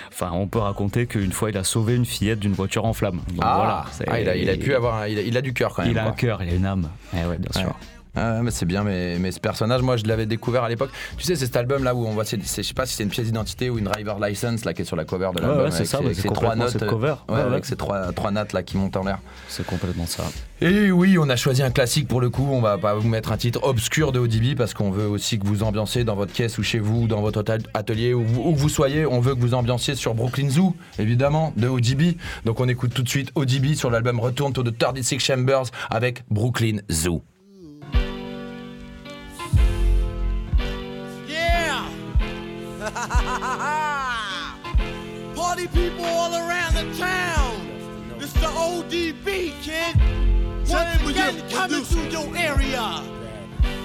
enfin, on peut raconter qu'une fois il a sauvé une fillette d'une voiture en flammes. Donc Ah, voilà, ah, il, a, il a pu avoir, un- il a, il a du cœur quand même. Il a un cœur, il a une âme. Eh ouais, bien sûr. Ouais. Ah, mais c'est bien, mais, mais ce personnage, moi je l'avais découvert à l'époque. Tu sais, c'est cet album là où on voit, je sais pas si c'est une pièce d'identité ou une driver license là qui est sur la cover de l'album. ouais, c'est ça, c'est ces trois notes. cette euh, cover. ouais, Ouais, avec ces trois, trois nattes là qui montent en l'air. C'est complètement ça. Et oui, on a choisi un classique pour le coup. On va pas vous mettre un titre obscur de ODB parce qu'on veut aussi que vous ambiancez dans votre caisse ou chez vous, dans votre atelier, où, vous- où vous soyez. On veut que vous ambianciez sur Brooklyn Zoo, évidemment, de ODB. Donc on écoute tout de suite ODB sur l'album Return to the 36 Chambers avec Brooklyn Zoo. <laughs> Party people all around the town. It's the ODB, kid. Once again, coming through your area.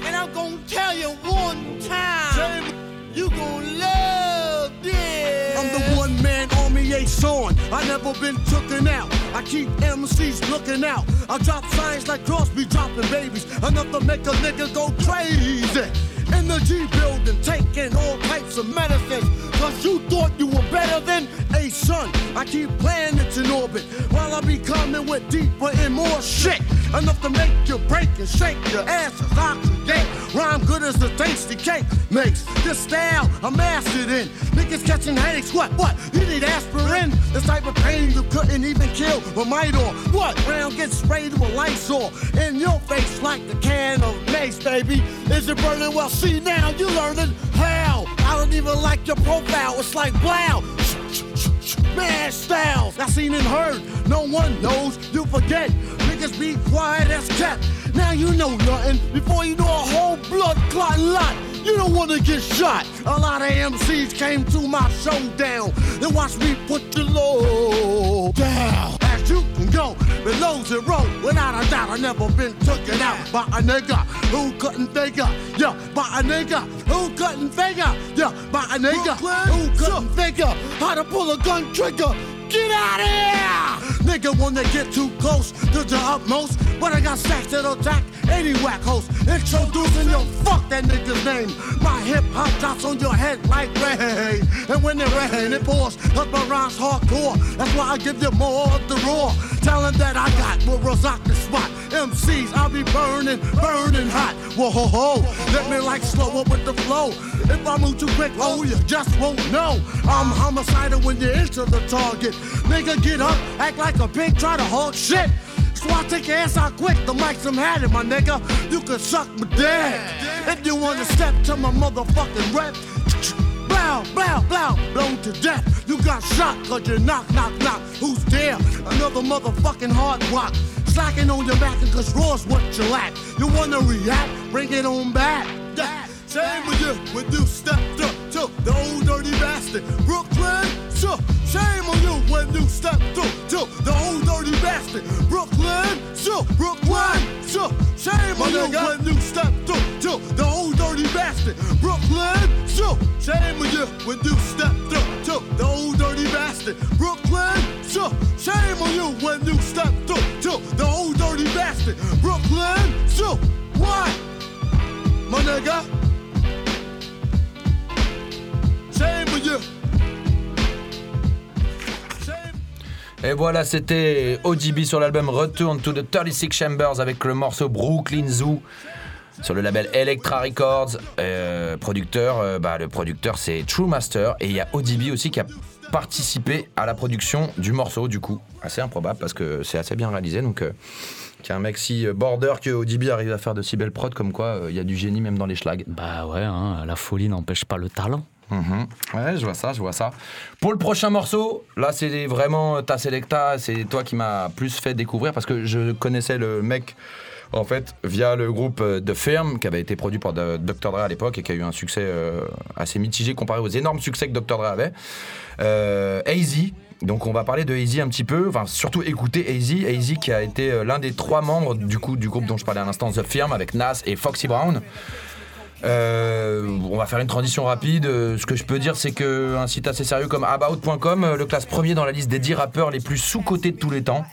And I'm gonna tell you one time. You gonna love this. I'm the one man army ain't son. I never been tooken out. I keep MCs looking out. I drop signs like Crosby dropping babies. Enough to make a nigga go crazy. In the G building, taking all types of medicines. Cause you thought you were better than a son. I keep planets in orbit while I be coming with deeper and more shit. Enough to make you break and shake your asses oxygen. Rhyme good as the tasty cake makes. This style I mastered in. Niggas catching headaches. What? What? You need aspirin? This type of pain you couldn't even kill with might what? Round gets sprayed with Lysol in your face like the can of mace, baby. Is it burning? Well, see now you learning how. I don't even like your profile. It's like blow. Mad styles, I seen and heard. No one knows, you forget. Niggas be quiet as cat. Now you know nothing. Before you know a whole blood clot lot. You don't wanna get shot. A lot of MCs came to my showdown. Then watched me put the low down. As you can go below zero. Without a doubt, I never been taken out by a nigga who couldn't figure. Yeah, by a nigga who couldn't figure. Yeah, by a nigga who couldn't figure how to pull a gun trigger. Get out of here! Nigga wanna get too close to the utmost, but I got stacks that'll attack any whack host. Introducing your fuck that nigga's name. My hip hop drops on your head like rain. And when it rain, it pours. Cause my rhymes hardcore. That's why I give you more of the raw. Talent that I got will rock the spot. MCs, I'll be burning, burning hot. Whoa, ho, ho. Let me like slow up with the flow. If I move too quick, oh, you just won't know. I'm homicidal when you enter the target. Nigga, get up, act like a pig, try to hog shit. So I take your ass out quick, the mic's some had it, my nigga. You can suck my dick. If you wanna step to my motherfucking rep, blow, blow, blow, blown to death. You got shot cause you knock, knock, knock. Who's there? Another motherfucking hard rock. Slacking on your back and cause raw's what you lack. You wanna react? Bring it on back. Yeah. Same with you when you stepped up to the old dirty bastard. Brooklyn, so shame on you when you stepped up to the old dirty bastard. Brooklyn, so Brooklyn, so shame on you when you stepped up to the old dirty bastard. Brooklyn, so shame on you when you stepped up to the old dirty bastard. Brooklyn, so shame on you when you stepped up to the old dirty bastard. Brooklyn, so what? My nigga. Et voilà, c'était ODB sur l'album Return to the 36 Chambers avec le morceau Brooklyn Zoo sur le label Electra Records. Euh, producteur, euh, bah, le producteur c'est True Master et il y a ODB aussi qui a participé à la production du morceau, du coup. Assez improbable parce que c'est assez bien réalisé. Donc, euh, un mec si border que ODB arrive à faire de si belles prods, comme quoi euh, il y a du génie même dans les schlags. Bah ouais, hein, la folie n'empêche pas le talent. Mhm. Ouais, je vois ça, je vois ça. Pour le prochain morceau, là, c'est vraiment ta Selecta, c'est toi qui m'as plus fait découvrir parce que je connaissais le mec en fait via le groupe euh, The Firm qui avait été produit par de- Dr. Dre à l'époque et qui a eu un succès euh, assez mitigé comparé aux énormes succès que Dr. Dre avait. Euh, AZ. Donc on va parler de AZ un petit peu, enfin surtout écouter AZ, AZ qui a été euh, l'un des trois membres du coup du groupe dont je parlais à l'instant, The Firm, avec Nas et Foxy Brown. Euh, on va faire une transition rapide. Euh, Ce que je peux dire, c'est qu'un site assez sérieux comme About.com euh, le classe premier dans la liste des 10 rappeurs les plus sous-cotés de tous les temps.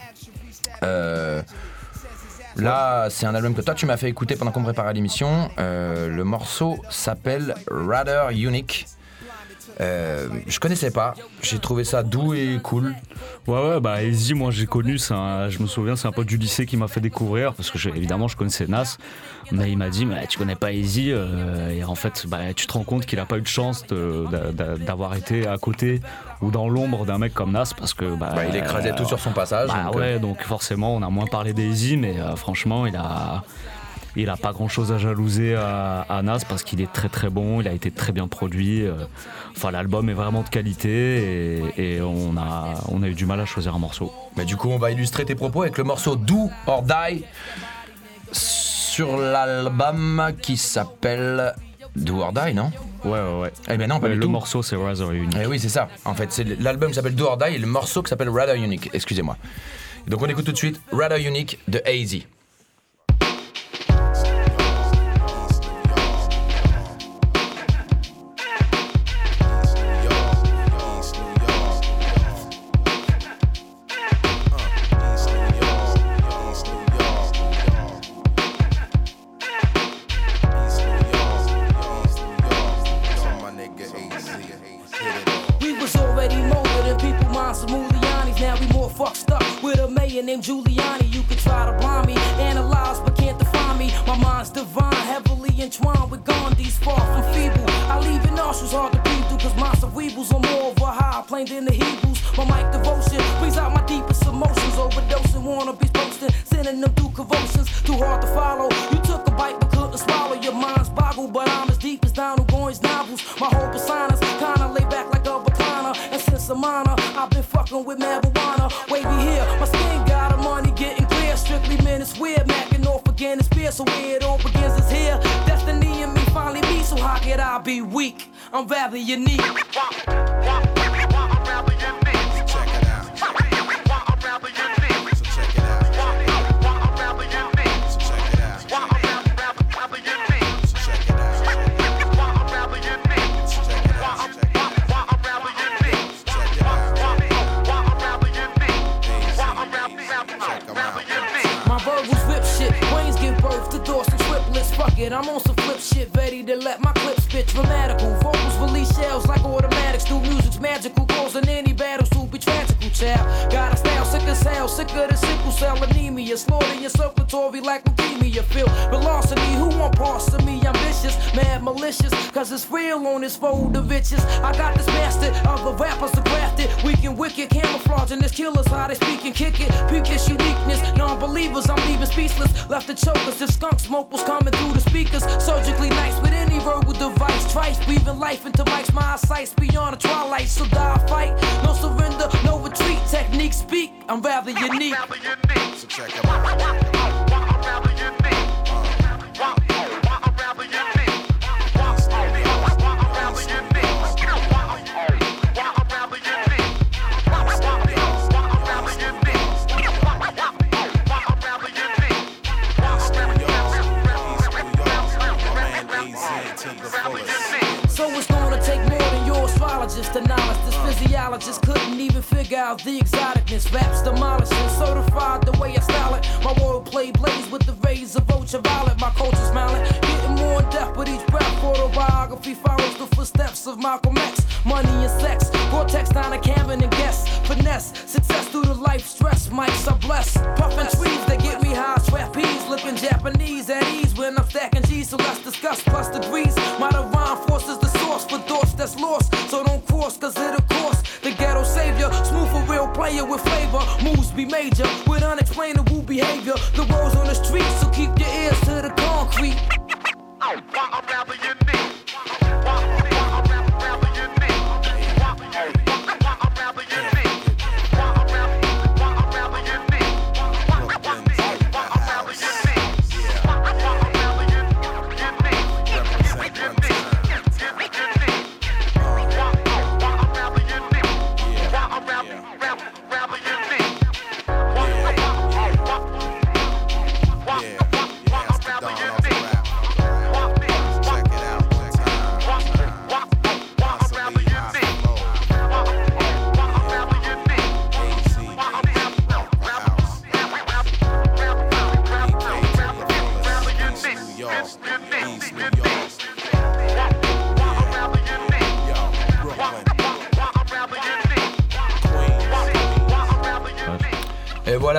Là, c'est un album que toi tu m'as fait écouter pendant qu'on préparait l'émission. Le morceau s'appelle Rather Unique. Euh, je connaissais pas, j'ai trouvé ça doux et cool. Ouais, ouais, bah Easy, moi j'ai connu, un- je me souviens, c'est un pote du lycée qui m'a fait découvrir, parce que évidemment je connaissais Nas, mais il m'a dit, mais tu connais pas Easy, euh, et en fait, bah, tu te rends compte qu'il a pas eu de chance d'avoir été à côté ou dans l'ombre d'un mec comme Nas, parce que. Bah, Bah, il écrasait tout sur son passage, Bah donc, ouais, euh. donc forcément, on a moins parlé d'Easy, mais euh, franchement, il a. Il a pas grand chose à jalouser à, à Nas parce qu'il est très très bon, il a été très bien produit. euh, Enfin, l'album est vraiment de qualité et, et on, a, on a eu du mal à choisir un morceau. Mais du coup, on va illustrer tes propos avec le morceau Do or Die sur l'album qui s'appelle Do or Die, non? Ouais, ouais, ouais. Eh ben non, pas Ouais, du le tout. morceau, c'est Rather Unique. Eh oui, c'est ça. En fait, c'est l'album qui s'appelle Do or Die et le morceau qui s'appelle Rather Unique. Excusez-moi. Donc on écoute tout de suite Rather Unique de AZ. It, I'm on some flip shit, ready to let my clips spit. Dramatical. Vocals release shells like automatics, do music's magical, causing any battles to be tragical, child. Got a style sick as hell, sicker than sickle cell anemia, slaughter your circulatory like leukemia. Feel velocity, who want parts of me? I'm Ambitious, mad, malicious, cause it's real on this fold of bitches. I got this master of the rappers to graft it. Weak and wicked, camouflaging this killers, how they speak and kick it. Peak this uniqueness, non believers, I'm leaving speechless. Left the chokers if skunk smoke was coming through the speakers. Surgically nice with any verbal device. Trice breathing life into mics, my eyesight's beyond the twilight. So die, fight, no surrender, no retreat. Technique speak, I'm rather unique. So check it out. Physiologist couldn't even figure out the exoticness. Raps demolishing, certified the way I style it. My world wordplay blaze with the rays of ultraviolet. My culture's smiling, getting more in depth with each breath. Autobiography follows the footsteps of Malcolm X. Money and sex, vortex down a cabin and guess. Finesse, success through the life stress. Mics are blessed. Puffin' trees that get me high. Trapeze looking Japanese at ease when I'm stacking G's. So let's discuss plus degrees. My divine force is the source for thoughts that's lost. So don't cross, cause it'll cost the ghetto savior. Smooth a real player with flavor. Moves be major with unexplainable behavior. The roads on the streets, so keep your ears to the concrete. I'm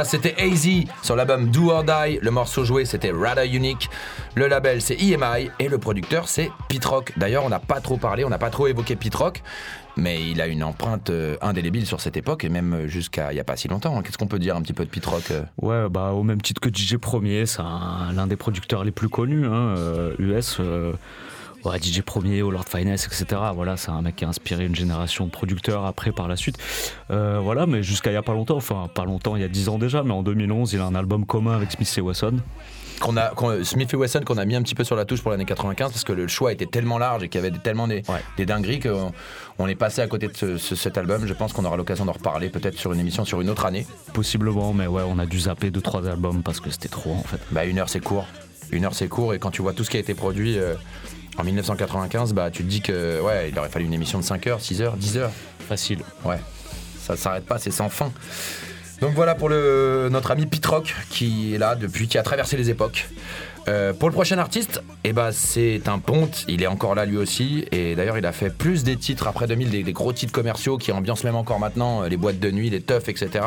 c'était AZ sur l'album Do or Die. Le morceau joué, c'était Rather Unique. Le label, c'est EMI. Et le producteur, c'est Pete Rock. D'ailleurs, on n'a pas trop parlé, on n'a pas trop évoqué Pete Rock. Mais il a une empreinte euh, indélébile sur cette époque et même jusqu'à il n'y a pas si longtemps. Qu'est-ce qu'on peut dire un petit peu de Pete Rock euh? Ouais, bah au même titre que DJ Premier, c'est un- l'un des producteurs les plus connus, hein, euh, US. euh, ouais, DJ Premier, au Lord Finesse, etc. Voilà, c'est un mec qui a inspiré une génération de producteurs après par la suite. Euh, voilà, mais jusqu'à il y a pas longtemps, enfin pas longtemps, il y a 10 ans déjà, mais en 2011, il a un album commun avec Smith et Wesson. qu'on a, qu'on- Smith et Wesson qu'on a mis un petit peu sur la touche pour l'année 95 parce que le choix était tellement large et qu'il y avait tellement des, des dingueries qu'on on est passé à côté de ce- ce- cet album. Je pense qu'on aura l'occasion d'en reparler peut-être sur une émission sur une autre année. Possiblement, mais ouais, on a dû zapper 2-3 albums parce que c'était trop en fait. Bah une heure c'est court. Une heure c'est court et quand tu vois tout ce qui a été produit euh, en 1995, bah tu te dis que ouais, il aurait fallu une émission de 5 heures, 6 heures, 10 heures. Facile. Ouais. Ça s'arrête pas, c'est sans fin. Donc voilà pour le, notre ami Pete Rock qui est là depuis, qui a traversé les époques. Euh, pour le prochain artiste, eh ben, c'est un ponte, il est encore là lui aussi, et d'ailleurs il a fait plus des titres après 2000, des, des gros titres commerciaux qui ambiancent même encore maintenant euh, les boîtes de nuit, les teufs, etc.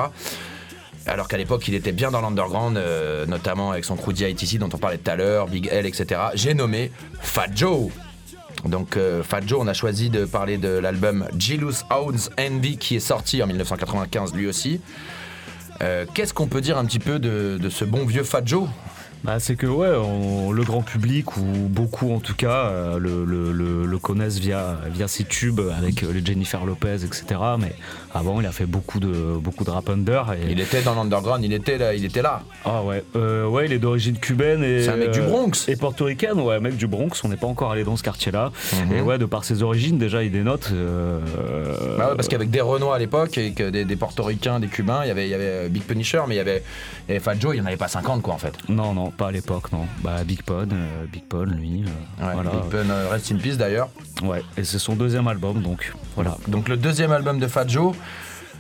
Alors qu'à l'époque il était bien dans l'underground, euh, notamment avec son crew d'ITC dont on parlait tout à l'heure, Big L, etc. J'ai nommé Fat Joe. Donc euh, Fat Joe, on a choisi de parler de l'album Jealous Hounds Envy qui est sorti en 1995 lui aussi. Euh, Qu'est-ce qu'on peut dire un petit peu de, de ce bon vieux Fat Joe? Bah, c'est que ouais, on- le grand public, ou beaucoup en tout cas, euh, le, le- le- le connaissent via, via ses tubes avec euh, les Jennifer Lopez, etc. Mais avant, il a fait beaucoup de, beaucoup de rap under. Et... Il était dans l'underground, il était là. Il était là. Ah ouais, Euh, ouais, il est d'origine cubaine et. C'est un mec du Bronx. Et portoricaine, ouais, mec du Bronx. On n'est pas encore allé dans ce quartier-là. Mhm. Et ouais, de par ses origines, déjà, il dénote. Bah ouais, parce qu'avec des Renois à l'époque, et que des, des Portoricains, des Cubains, il y avait, il y avait Big Punisher, mais il y avait Fat Joe, il n'y en avait pas 50 quoi en fait. Non, non, pas à l'époque, non. Bah, Big Pun, euh, Big Pun, lui. euh, Ouais, voilà. Big Pun, euh, Rest in Peace d'ailleurs. Ouais, et c'est son deuxième album, donc voilà. Donc le deuxième album de Fat Joe,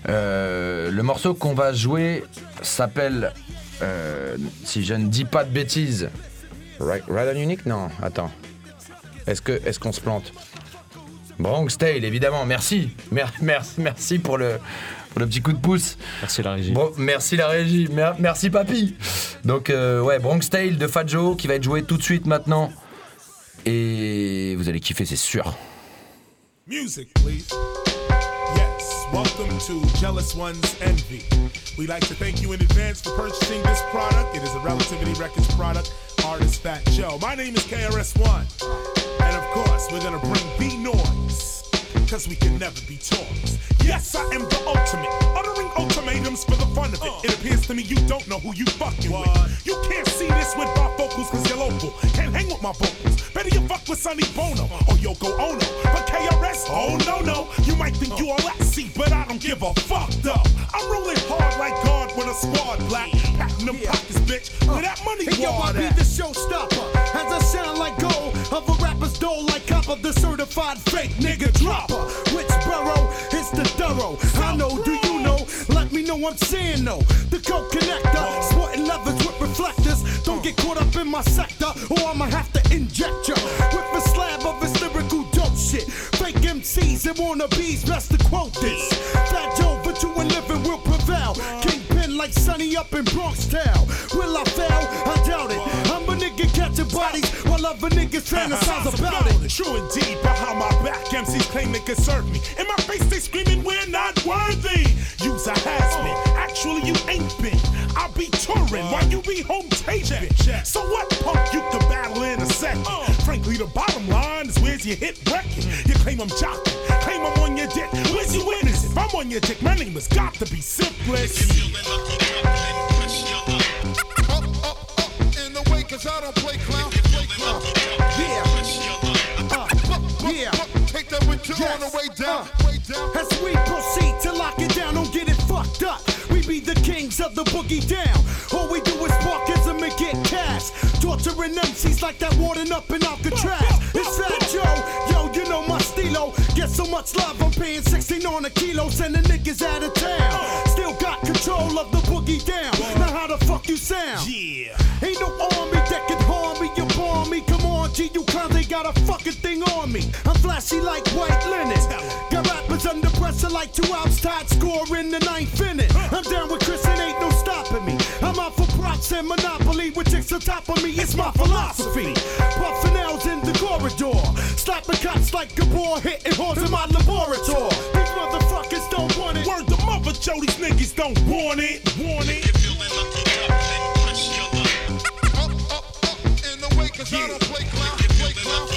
le morceau qu'on va jouer s'appelle, si je ne dis pas de bêtises, Right, Right on Unique? Non, attends. Est-ce qu'on se plante? Bronx Tale, évidemment. Merci, Mer- <laughs> merci, merci pour le pour le petit coup de pouce. Merci la régie. Bon, merci la régie, Mer- merci papy. Donc euh, ouais, Bronx Tale de Fat Joe qui va être joué tout de suite maintenant. Et vous allez kiffer, c'est sûr. Music, please. Yes, welcome to Jealous One's Envy. We'd like to thank you in advance for purchasing this product. It is a Relativity Records product, artist Fat Joe. My name is KRS-One. And of course, we're gonna bring B noise. Cause we can never be toys. Yes, I am the ultimate. Uttering ultimatums for the fun of it. Uh. It appears to me you don't know who you fucking with. You can't see this with my vocals cause you're local. Can't hang with my vocals. Better you fuck with Sonny Bono or Yoko Ono. But KRS, oh no, no. You might think you all that see, but I don't give a fuck though. I'm rolling hard like God with a squad black. Patting them pockets, bitch. Where that money Hey yo, I be the showstopper. I sound like gold of a rapper's dough, like copper, the certified fake nigga dropper. Which borough is the thorough? I know, do you know? Let me know I'm saying no. The coke connector, sporting leathers with reflectors. Don't get caught up in my sector, or I'ma have to inject ya with a slab of his lyrical dope shit. Fake MCs and wannabes, best to quote this. Fat Joe, but you and living will prevail. Kingpin like Sunny up in Bronx Town. Will I fail? I doubt it. I'm a nigga catching bodies while a niggas fantasize <laughs> about it. True indeed, behind my back, MCs claim they can serve me. In my face, they screaming, we're not worthy. Use a has been. Actually, you ain't been. I'll be touring while you be home taping. So what punk you can battle in a second? Uh. Frankly, the bottom line is where's your hit record? Mm. You claim I'm jocking, claim I'm on your dick. Where's your witness? If I'm on your dick, my name has got to be simplest. In the way, cause I don't play clown. Play clown. Yeah. Yeah. Take that with you on the way down. As we proceed to lock it down, don't get it fucked up. We be the kings of the boogie down. All we do is sparkism and get cash. Torturing MCs like that warden up in Alcatraz. It's Fat Joe, yo, you know my stilo. Get so much love, I'm paying 16 on a kilo, sending niggas out of town. Still got control of the boogie down. Now how the fuck you sound? Yeah. Ain't no army that can harm me, you bomb me. Come on, G, you clowns ain't got a fucking thing on me. I'm flashy like white linen. Got rappers under pressure like two outs tied, score in the ninth inning. I'm down with Chris and ain't no stopping me. I'm out for props and monopoly with chicks on top of me. It's my philosophy. Puffin' L's in the corridor. Slapping cops like a boy, hitting whores in my laboratory. Want it. Want it. In the way, cause I don't play clown. Play clown.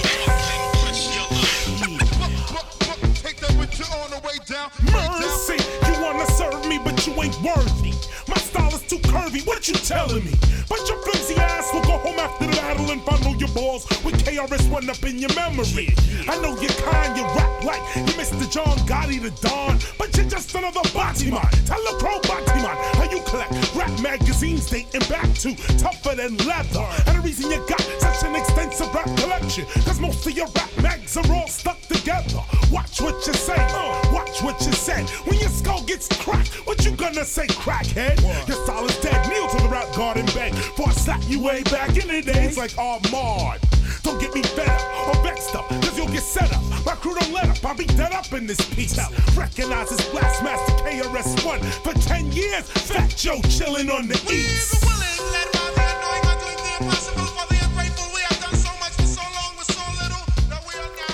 Take that with you on the way down. Mercy, you wanna serve me, but you ain't worthy. My style is too curvy, what you telling me? But your flimsy ass will go home after the battle and fondle your balls with KRS One up in your memory. I know you're kind, you rap like you Mr. John Gotti the Don, but you're just another Batiman. Tell a pro Batiman how you collect rap magazines dating back to tougher than leather. And the reason you got such an extensive rap collection, cause most of your rap mags are all stuck together. Watch what you say, uh. watch what you say. When your skull gets cracked, what you gonna say, crackhead? Your style is dead. Kneel to the rap garden beg. For I slap you way back in the days like Armand. Don't get me fed up or vexed up, cause you'll get set up. My crew don't let up, I'll be dead up in this piece. Recognize this Blastmaster KRS1 for 10 years. Fat Joe chillin' on the east.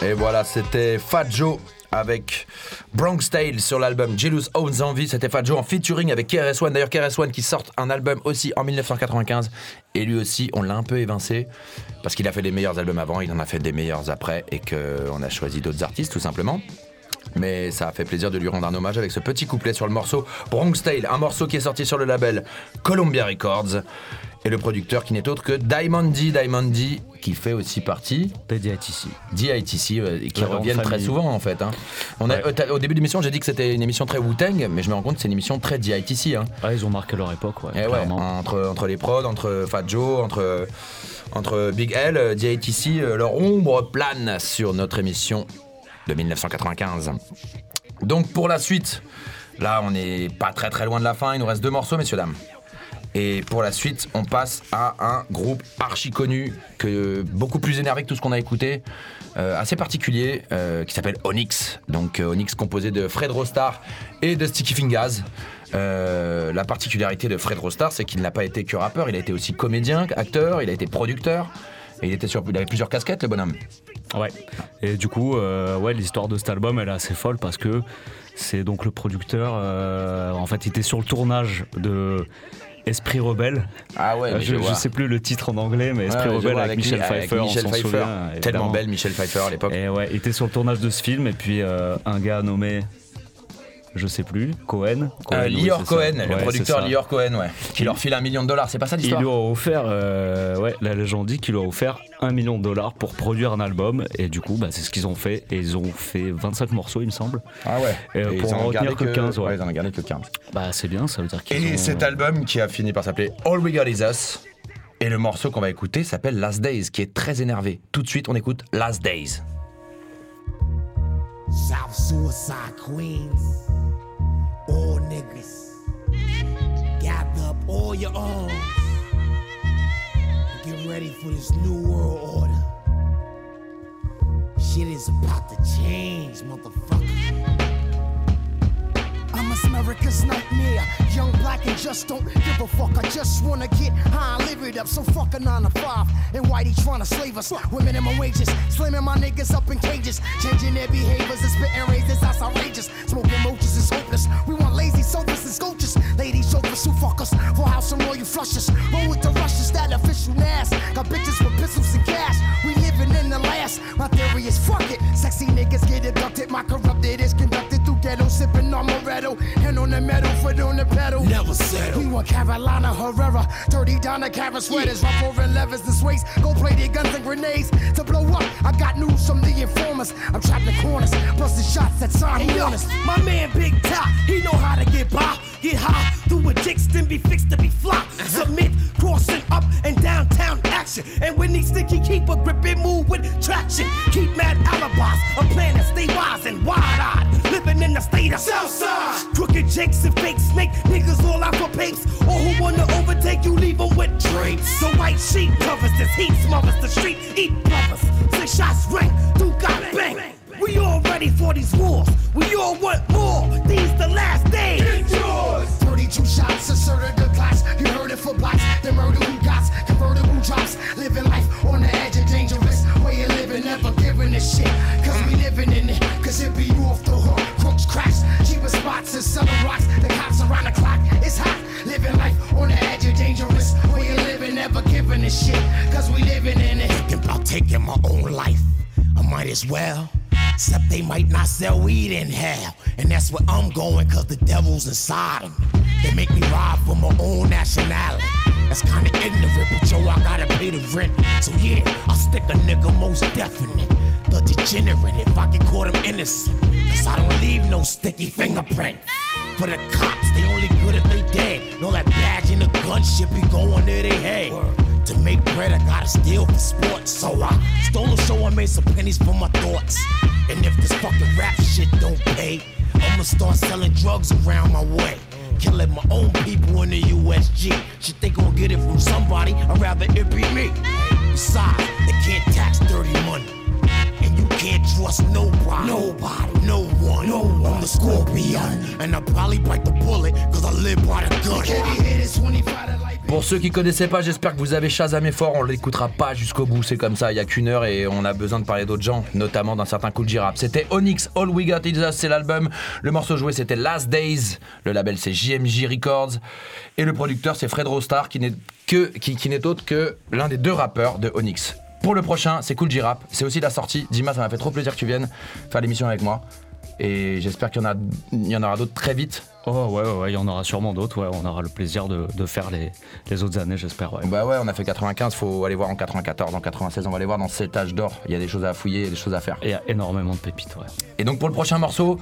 Et voilà, c'était Fat Joe avec Bronx Tale sur l'album Jealous Owns Envy. C'était Fat Joe en featuring avec KRS-One. D'ailleurs, KRS-One qui sort un album aussi en 1995. Et lui aussi, on l'a un peu évincé parce qu'il a fait des meilleurs albums avant, il en a fait des meilleurs après et qu'on a choisi d'autres artistes tout simplement. Mais ça a fait plaisir de lui rendre un hommage avec ce petit couplet sur le morceau Bronx Tale, un morceau qui est sorti sur le label Columbia Records. Et le producteur qui n'est autre que Diamond D, Diamond D, qui fait aussi partie de DITC. DITC, euh, et qui La reviennent très souvent en fait. hein. On a, euh, au début de l'émission, j'ai dit que c'était une émission très Wu-Tang, mais je me rends compte que c'est une émission très DITC. Hein. Ah, ils ont marqué leur époque, ouais. Eh ouais, entre les prods, entre Fat Joe, entre, entre Big L, euh, DITC, euh, leur ombre plane sur notre émission de 1995. Donc pour la suite, là on n'est pas très très loin de la fin, il nous reste deux morceaux messieurs dames. Et pour la suite, on passe à un groupe archi connu, que, beaucoup plus énervé que tout ce qu'on a écouté, euh, assez particulier, euh, qui s'appelle Onyx. Donc euh, Onyx composé de Fred Rostar et de Sticky Fingers. La particularité de Fred Rostar, c'est qu'il n'a pas été que rappeur, il a été aussi comédien, acteur, il a été producteur. Et il, était sur, avait plusieurs casquettes, le bonhomme. Ouais. Et du coup, ouais, l'histoire de cet album, elle est assez folle parce que c'est donc le producteur. en fait, il était sur le tournage de Esprit Rebelle. Ah ouais, mais je, je sais plus le titre en anglais, mais Esprit Rebelle avec, Michel avec Pfeiffer. Michel on s'en Pfeiffer. souvient, Tellement belle Michel Pfeiffer à l'époque. Et ouais, il était sur le tournage de ce film et puis euh, un gars nommé. Je sais plus, Cohen. Euh, oui, Lior ça. Cohen, le Ouais, producteur. Lior Cohen, ouais, qui leur file un million de dollars, c'est pas ça Il l'histoire lui a offert, euh, ouais, la légende dit qu'il lui a offert un million de dollars pour produire un album et du coup, bah, c'est ce qu'ils ont fait et ils ont fait 25 morceaux, il me semble. Ah ouais. Et, euh, Et pour ils en en ont retenir gardé que 15, ouais. ils en ont gardé que 15. Bah c'est bien, ça veut dire qu'ils Et ont... cet album qui a fini par s'appeler All We Got Is Us, et le morceau qu'on va écouter s'appelle Last Days, qui est très énervé. Tout de suite, on écoute Last Days. South Suicide Queens. Your. Get ready for this new world order. Shit is about to change, motherfucker. I'm America's nightmare. Young, black, and just don't give a fuck. I just wanna get high and live it up. So fuck a nine to five. And whitey trying to slave us with minimum wages. Slamming my niggas up in cages. Changing their behaviors and spitting razors. That's outrageous. Smoking moches is hopeless. We want lazy sofas and sculptures. Ladies, chauffeurs who fuck us. For house and royal flushes. Roll with the rushes. That official nass. Got bitches with pistols and cash. We living in the last. My theory is fuck it. Sexy niggas get abducted. My corrupted is conducted ghetto. Sipping on Moretto. Hand on the metal, foot on the pedal. Never settle. We want Carolina Herrera. Dirty down the Karen sweaters. Rough over levers and sways. Go play their guns and grenades. To blow up, I got news from the informers. I'm trapped in corners. Busting shots that sign Hey, warners. my man Big Top, he know how to get by, get high, through a dicks, then be fixed to be flop. Uh-huh. Submit, crossing up and downtown action. And when he sticky, keep a grip and move with traction. Keep mad alibis, a plan to stay wise and wide-eyed. Living in the state of Southside. Crooked jakes and fake snake niggas all out for papes. Or who wanna overtake you, leave leave 'em with drapes. So white sheet covers this heat, smothers the street, eat brothers. Six shots ring, two got bang. We all ready for these wars. We all want more. These the last days. Yours. 32 shots, asserted the class. You heard it for blocks. The murder who got convertible drops. Living life on the edge of dangerous. Way of living, never giving a shit. Cause we living in it. Cause it be you off the hook. Crooks crash. Cheaper spots and selling rocks. The cops around the clock. It's hot. Living life on the edge of dangerous. Way of living, never giving a shit. Cause we living in it. Thinking about taking my own life. I might as well. Except they might not sell weed in hell. And that's where I'm going, cause the devil's inside 'em. They make me ride for my own nationality. That's kinda ignorant, but yo, I gotta pay the rent. So yeah, I'll stick a nigga most definite. The degenerate, if I can call I'm innocent. Cause I don't leave no sticky fingerprint. For the cops, they only good if they dead. All that badge and the gun shit be going to their head. To make bread, I gotta steal for sports. So I stole a show and made some pennies for my thoughts. And if this fucking rap shit don't pay, I'ma start selling drugs around my way. Killing my own people in the USG. Shit, they gon' get it from somebody, I'd rather it be me. Besides, they can't tax dirty money. Can't trust nobody. Nobody. No one. No one. I'm the scorpion. And I'll probably bite the bullet, cause I live by the gun. Pour ceux qui connaissaient pas, j'espère que vous avez Shazamé fort. On l'écoutera pas jusqu'au bout, c'est comme ça. Il y a qu'une heure et on a besoin de parler d'autres gens, notamment d'un certain Cool J Rap. C'était Onyx, All We Got Is Us, c'est l'album. Le morceau joué, c'était Last Days. Le label, c'est JMJ Records. Et le producteur, c'est Fred Rostar, qui n'est que, qui, qui n'est autre que l'un des deux rappeurs de Onyx. Pour le prochain, c'est Cool J Rap. C'est aussi la sortie. Dima, ça m'a fait trop plaisir que tu viennes faire l'émission avec moi. Et j'espère qu'il y en, a, il y en aura d'autres très vite. Oh ouais, ouais, ouais, il y en aura sûrement d'autres. Ouais, on aura le plaisir de, de faire les, les autres années, j'espère. Ouais. Bah ouais, on a fait 95, faut aller voir en 94, en 96, on va aller voir dans cet âge d'or. Il y a des choses à fouiller, il y a des choses à faire. Et il y a énormément de pépites, ouais. Et donc pour le prochain morceau,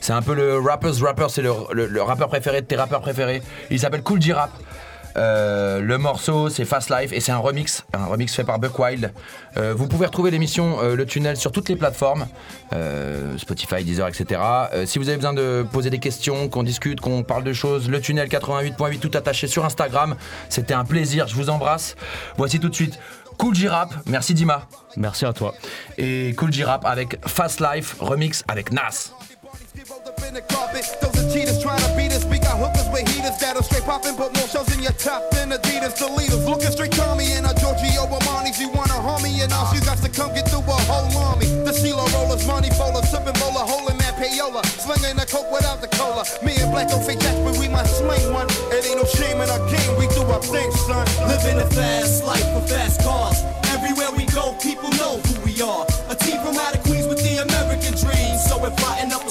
c'est un peu le rapper's rapper, c'est le, le- le rappeur préféré de tes rappeurs préférés. Il s'appelle Cool J Rap. Euh, le morceau c'est Fast Life et c'est un remix, un remix fait par Buck Wild. Euh, vous pouvez retrouver l'émission euh, Le Tunnel sur toutes les plateformes, euh, Spotify, Deezer, etc. Euh, si vous avez besoin de poser des questions, qu'on discute, qu'on parle de choses, Le Tunnel 88.8 tout attaché sur Instagram. C'était un plaisir, je vous embrasse. Voici tout de suite Cool J Rap. Merci Dima. Merci à toi. Et Cool J Rap avec Fast Life remix avec Nas. Heaters that'll straight poppin', put more shells in your top than Adidas. The leaders looking straight Tommy and a Giorgio Armani's. You wanna harm me and all you got to come get through a whole army. The CeeLo rollers, money folders, sipping bowler, holding that payola, slinging the coke without the cola. Me and Black don't fake that, but we might sling one. It ain't no shame in our game. We do our thing, son. Living a fast life with fast cars. Everywhere we go, people know who we are. A team from out of Queens with the American dream. So we're plotting up a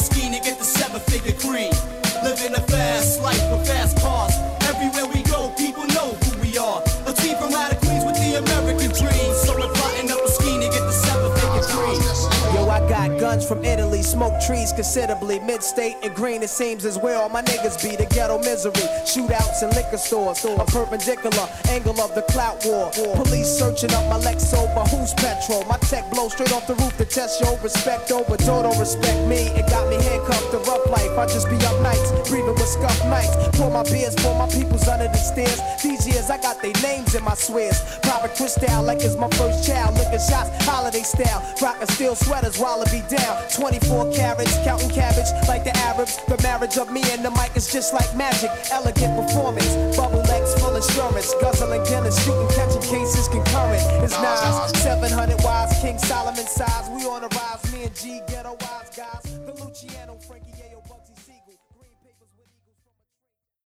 from Italy, smoke trees considerably. Mid state and green, it seems as where all my niggas be. The ghetto misery, shootouts in liquor stores. A perpendicular angle of the clout war. Police searching up my Lexo, but who's petrol? My tech blow straight off the roof to test your respect over. Don't respect me, it got me handcuffed to rough life. I just be up nights, breathing with scuff nights. Pour my beers for my peoples under the stairs. These years I got their names in my swears. Popping crystal like it's my first child. Licking shots, holiday style. Rocking steel sweaters be down. 24 24 carats, counting cabbage like the Arabs. The marriage of me and the mic is just like magic. Elegant performance, bubble legs full assurance. Guzzling Guinness, shooting, catching cases concurrent. It's Nas, 700 wise, King Solomon size. We on the rise, me and G, ghetto wise guys.